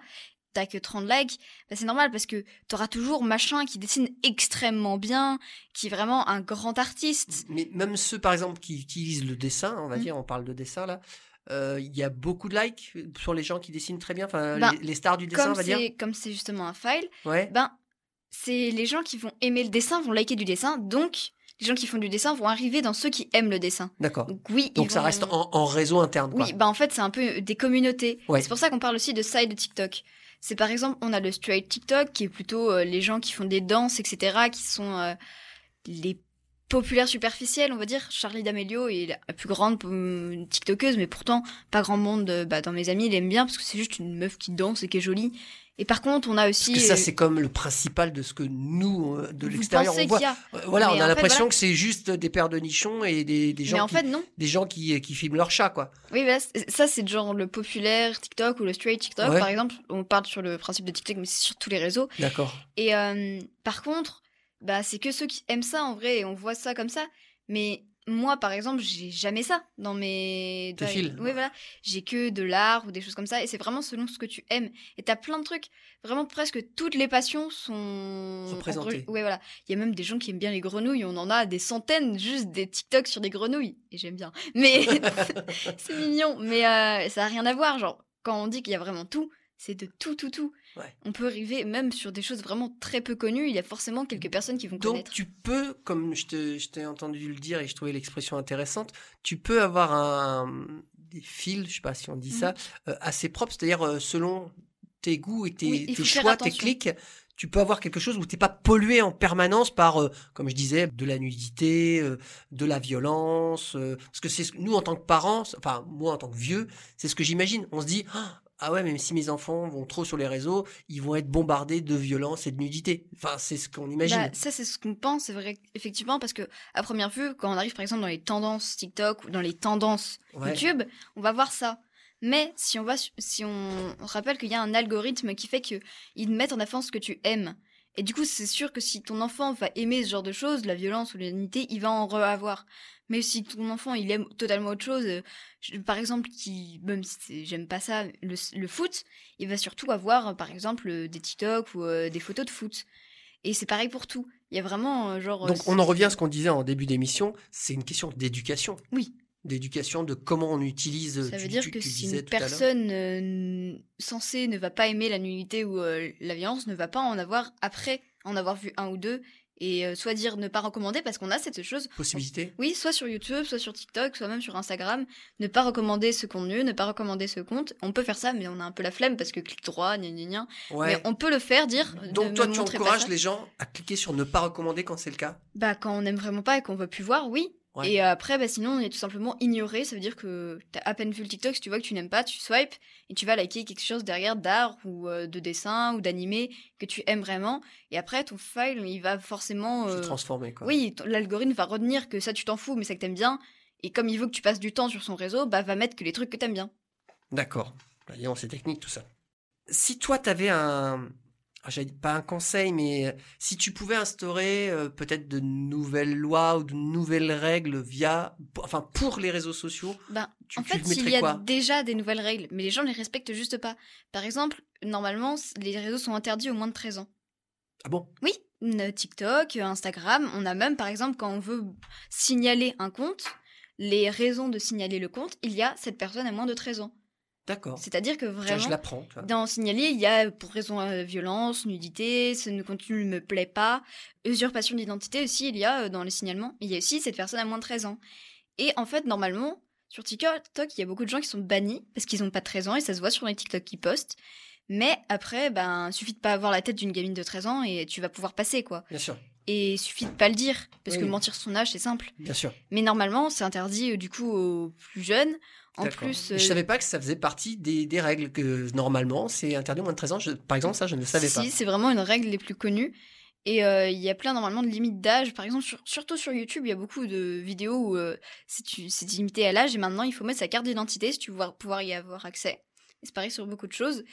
t'as que 30 likes, bah, c'est normal parce que t'auras toujours machin qui dessine extrêmement bien, qui est vraiment un grand artiste. Mais même ceux, par exemple, qui utilisent le dessin, on va Mm. dire, on parle de dessin là, euh, il y a beaucoup de likes sur les gens qui dessinent très bien. Enfin, Ben, les, les stars du dessin, on va dire. comme c'est justement un file, Ouais. ben c'est les gens qui vont aimer le dessin vont liker du dessin, donc les gens qui font du dessin vont arriver dans ceux qui aiment le dessin. D'accord. Donc oui, Donc ça vont- reste en, en réseau interne, quoi. Oui, bah en fait, c'est un peu des communautés. Ouais. C'est pour ça qu'on parle aussi de side TikTok. C'est par exemple, on a le straight TikTok qui est plutôt euh, les gens qui font des danses, etc., qui sont euh, les populaires superficiels, on va dire. Charlie D'Amelio est la plus grande euh, TikTokeuse, mais pourtant, pas grand monde bah, dans mes amis l'aime bien parce que c'est juste une meuf qui danse et qui est jolie. Et par contre, on a aussi. Parce que ça, euh, c'est comme le principal de ce que nous, euh, de l'extérieur, on voit. a. Euh, Voilà, Mais on a l'impression voilà. que c'est juste des paires de nichons et des, des Mais gens, en qui, fait, non. des gens qui, qui filment leur chat, quoi. Oui, bah, ça, c'est genre le populaire TikTok ou le straight TikTok, Ouais. par exemple. On parle sur le principe de TikTok, mais c'est sur tous les réseaux. D'accord. Et euh, par contre, bah, c'est que ceux qui aiment ça en vrai, et on voit ça comme ça. Mais moi, par exemple, j'ai jamais ça dans mes. Tes fils. Oui, voilà. J'ai que de l'art ou des choses comme ça. Et c'est vraiment selon ce que tu aimes. Et t'as plein de trucs. Vraiment, presque toutes les passions sont. Représentées. Oui, voilà. Il y a même des gens qui aiment bien les grenouilles. On en a des centaines, juste des TikTok sur des grenouilles. Et j'aime bien. Mais c'est mignon. Mais euh, ça a rien à voir. Genre, quand on dit qu'il y a vraiment tout, c'est de tout, tout, tout. Ouais. On peut arriver même sur des choses vraiment très peu connues. Il y a forcément quelques personnes qui vont Donc connaître. tu peux, comme je t'ai entendu le dire et je trouvais l'expression intéressante, tu peux avoir un, des fils, je sais pas si on dit ça, euh, assez propres, c'est-à-dire euh, selon tes goûts et tes, Mhm. Oui, choix, tes clics, tu peux avoir quelque chose où t'es pas pollué en permanence par, euh, comme je disais, de la nudité, euh, de la violence, euh, parce que c'est ce nous en tant que parents, enfin moi en tant que vieux, c'est ce que j'imagine. On se dit Ah, ah ouais, même si mes enfants vont trop sur les réseaux, ils vont être bombardés de violence et de nudité. Enfin, c'est ce qu'on imagine. Bah, ça, c'est ce qu'on pense, c'est vrai, effectivement, parce que à première vue, quand on arrive par exemple dans les tendances TikTok ou dans les tendances Ouais. YouTube, on va voir ça. Mais si on va, si on, rappelle qu'il y a un algorithme qui fait que ils mettent en avant ce que tu aimes. Et du coup, c'est sûr que si ton enfant va aimer ce genre de choses, la violence ou l'unité, il va en avoir. Mais si ton enfant il aime totalement autre chose, je- par exemple, qui même si j'aime pas ça, le, le foot, il va surtout avoir par exemple euh, des TikTok ou euh, des photos de foot. Et c'est pareil pour tout. Il y a vraiment euh, genre. Donc on en revient à ce qu'on disait en début d'émission, c'est une question d'éducation. Oui. D'éducation, de comment on utilise. Ça tu- veut dire tu- que tu si une personne euh, censée ne va pas aimer la nudité ou la violence, ne va pas en avoir après en avoir vu un ou deux et euh, soit dire ne pas recommander parce qu'on a cette chose. Possibilité Oui, soit sur YouTube, soit sur TikTok, soit même sur Instagram, ne pas recommander ce contenu, ne pas recommander ce compte. On peut faire ça, mais on a un peu la flemme parce que clic droit, gna gna gna. Ouais. Mais on peut le faire, dire. Donc toi, tu encourages les gens à cliquer sur ne pas recommander quand c'est le cas? Bah, quand on aime vraiment pas et qu'on veut plus voir, oui. Ouais. Et après, bah, sinon, on est tout simplement ignoré. Ça veut dire que t'as à peine vu le TikTok, si tu vois que tu n'aimes pas, tu swipes et tu vas liker quelque chose derrière d'art ou euh, de dessin ou d'animé que tu aimes vraiment. Et après, ton file, il va forcément. Se euh, transformer quoi. oui, l'algorithme va retenir que ça, tu t'en fous, mais ça que t'aimes bien. Et comme il veut que tu passes du temps sur son réseau, bah va mettre que les trucs que t'aimes bien. D'accord. Voyons, c'est technique tout ça. Si toi, tu avais un. Ah, pas un conseil, mais euh, si tu pouvais instaurer euh, peut-être de nouvelles lois ou de nouvelles règles via. Enfin, pour les réseaux sociaux, Ben, tu, en tu fait, il y a déjà des nouvelles règles, mais les gens les respectent juste pas. Par exemple, normalement, les réseaux sont interdits aux moins de 13 ans. Ah bon? Oui, TikTok, Instagram, on a même par exemple quand on veut signaler un compte, les raisons de signaler le compte, il y a cette personne à moins de 13 ans. D'accord. C'est-à-dire que Tiens, vraiment, je dans signaler, il y a pour raison de violence, nudité, ce ne contenu ne me plaît pas, usurpation d'identité aussi, il y a euh, dans les signalements. Il y a aussi cette personne à moins de 13 ans. Et en fait, normalement, sur TikTok, il y a beaucoup de gens qui sont bannis parce qu'ils n'ont pas de 13 ans et ça se voit sur les TikTok qui postent. Mais après, ben, suffit de pas avoir la tête d'une gamine de 13 ans et tu vas pouvoir passer, quoi. Bien sûr, Et il suffit de pas le dire, parce Oui. que mentir son âge, c'est simple. bien sûr. Mais normalement, c'est interdit euh, du coup aux plus jeunes. En plus, euh, Je savais pas que ça faisait partie des, des règles, que normalement, c'est interdit aux moins de 13 ans. Je- par exemple, ça, je ne le savais pas. Si, c'est vraiment une règle les plus connues. Et euh, il y a plein normalement de limites d'âge. Par exemple, sur- surtout sur YouTube, il y a beaucoup de vidéos où euh, c'est c'est limité à l'âge et maintenant il faut mettre sa carte d'identité si tu veux pouvoir y avoir accès. Et c'est pareil sur beaucoup de choses.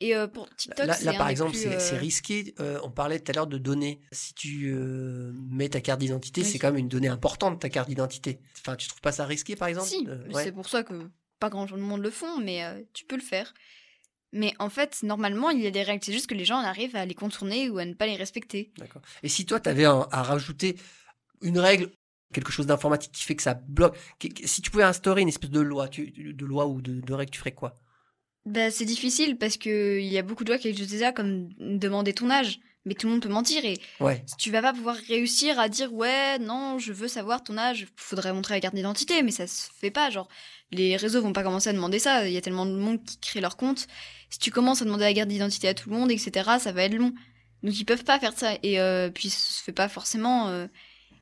Et euh, pour TikTok, Là, là, par exemple, plus, c'est euh, c'est risqué. Euh, on parlait tout à l'heure de données. Si tu euh, mets ta carte d'identité, Oui. c'est quand même une donnée importante, ta carte d'identité. Enfin, tu trouves pas ça risqué, par exemple Si, ouais. c'est pour ça que pas grand monde le font, mais tu peux le faire. Mais en fait, normalement, il y a des règles. C'est juste que les gens arrivent à les contourner ou à ne pas les respecter. D'accord. Et si toi, tu avais à rajouter une règle, quelque chose d'informatique qui fait que ça bloque, si tu pouvais instaurer une espèce de loi, tu, de loi ou de, de règle, tu ferais quoi? Bah, c'est difficile parce que il y a beaucoup de lois qui existent déjà, comme demander ton âge. Mais tout le monde peut mentir et Ouais. tu vas pas pouvoir réussir à dire ouais, non, je veux savoir ton âge. Faudrait montrer la carte d'identité, mais ça se fait pas. Genre, les réseaux vont pas commencer à demander ça. Il y a tellement de monde qui crée leur compte. Si tu commences à demander la carte d'identité à tout le monde, etc., ça va être long. Donc ils peuvent pas faire ça. Et euh, puis ça se fait pas forcément. euh,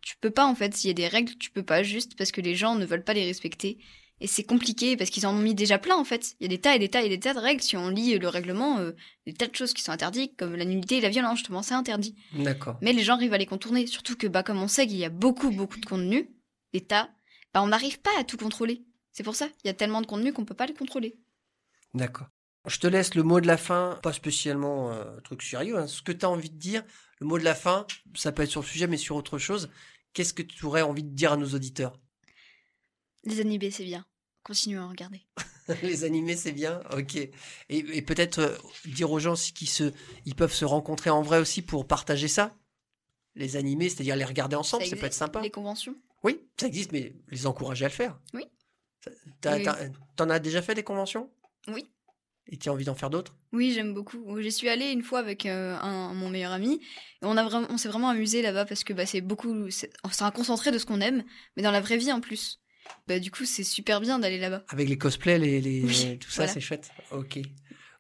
tu peux pas en fait. S'il y a des règles, tu peux pas juste parce que les gens ne veulent pas les respecter. Et c'est compliqué parce qu'ils en ont mis déjà plein en fait. Il y a des tas et des tas et des tas de règles. Si on lit le règlement, euh, des tas de choses qui sont interdites, comme la nudité et la violence, justement, c'est interdit. D'accord. Mais les gens arrivent à les contourner. Surtout que, bah, comme on sait qu'il y a beaucoup, beaucoup de contenu, des tas, bah, on n'arrive pas à tout contrôler. C'est pour ça. Il y a tellement de contenu qu'on peut pas les contrôler. D'accord. Je te laisse le mot de la fin, pas spécialement euh, un truc sérieux, hein, ce que tu as envie de dire. Le mot de la fin, ça peut être sur le sujet, mais sur autre chose. Qu'est-ce que tu aurais envie de dire à nos auditeurs? Les animés, c'est bien. Continuez à regarder. Les animés, c'est bien, ok. Et, et peut-être euh, dire aux gens si qui se, ils peuvent se rencontrer en vrai aussi pour partager ça. Les animés, c'est-à-dire les regarder ensemble, ça, peut être sympa. Les conventions Oui, ça existe, mais les encourager à le faire. Oui. T'en as déjà fait des conventions? Oui. Et tu as envie d'en faire d'autres? Oui, j'aime beaucoup. J'y suis allée une fois avec euh, un, mon meilleur ami. Et on, a vraiment, on s'est vraiment amusé là-bas parce que bah, c'est beaucoup. C'est un concentré de ce qu'on aime, mais dans la vraie vie en plus. Bah, du coup, c'est super bien d'aller là-bas. Avec les cosplays, les, les- Oui, tout ça, voilà. c'est chouette. Ok. Et,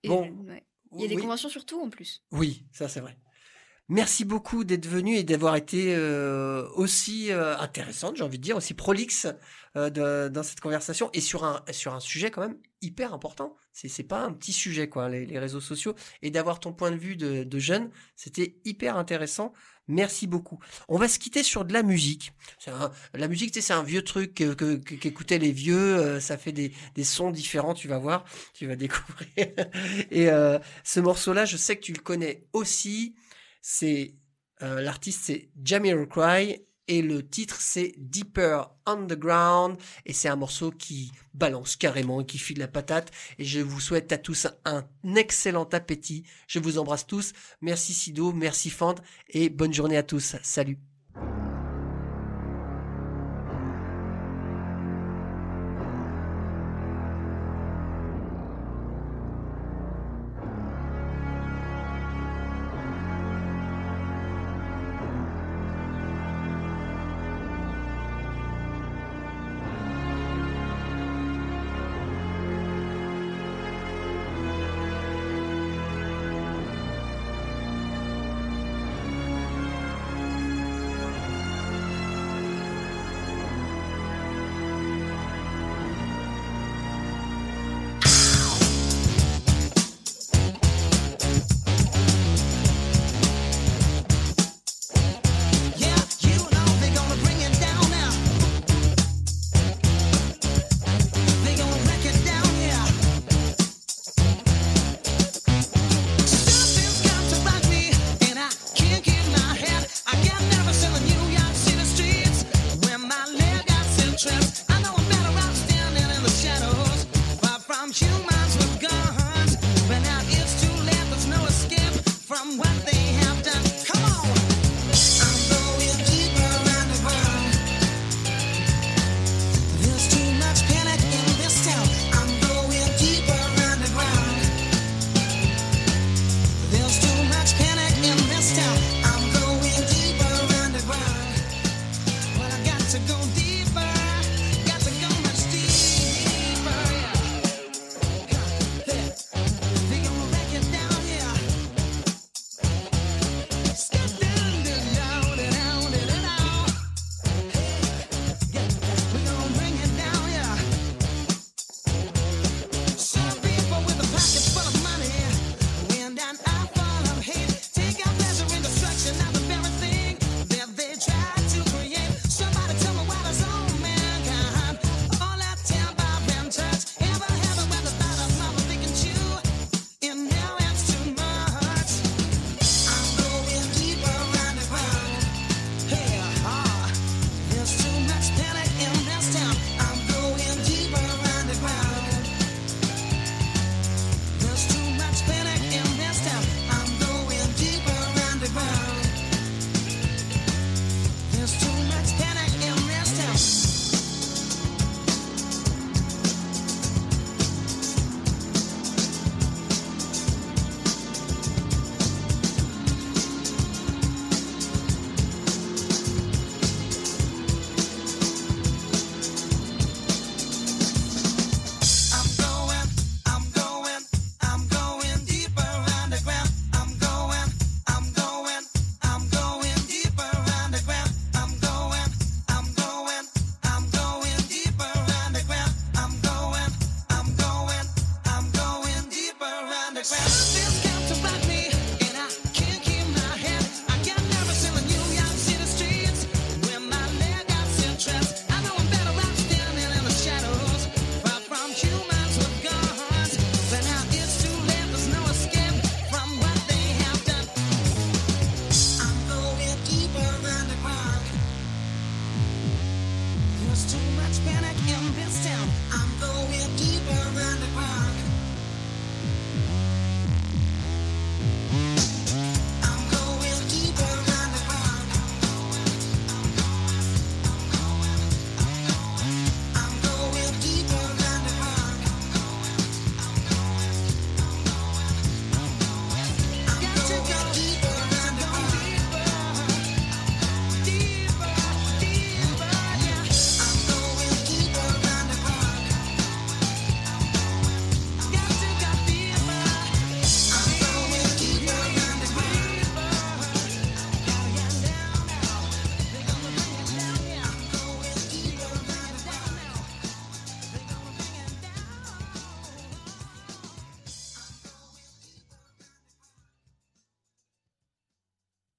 Bon. euh, ouais. Il y a des conventions sur tout en plus. Oui, ça c'est vrai. Merci beaucoup d'être venu et d'avoir été euh, aussi euh, intéressante, j'ai envie de dire, aussi prolixe euh, de- dans cette conversation et sur un sur un sujet quand même hyper important. C'est c'est pas un petit sujet quoi, les, les réseaux sociaux et d'avoir ton point de vue de, de jeune, c'était hyper intéressant. Merci beaucoup. On va se quitter sur de la musique. Un- la musique, tu sais, c'est un vieux truc que, que- que- qu'écoutaient les vieux. euh, ça fait des, des sons différents. Tu vas voir, tu vas découvrir. et euh, ce morceau-là, je sais que tu le connais aussi. C'est euh, l'artiste, c'est Jamiroquai et le titre c'est Deeper Underground et c'est un morceau qui balance carrément et qui file la patate et je vous souhaite à tous un excellent appétit. Je vous embrasse tous. Merci Sido, merci Fand et bonne journée à tous. Salut.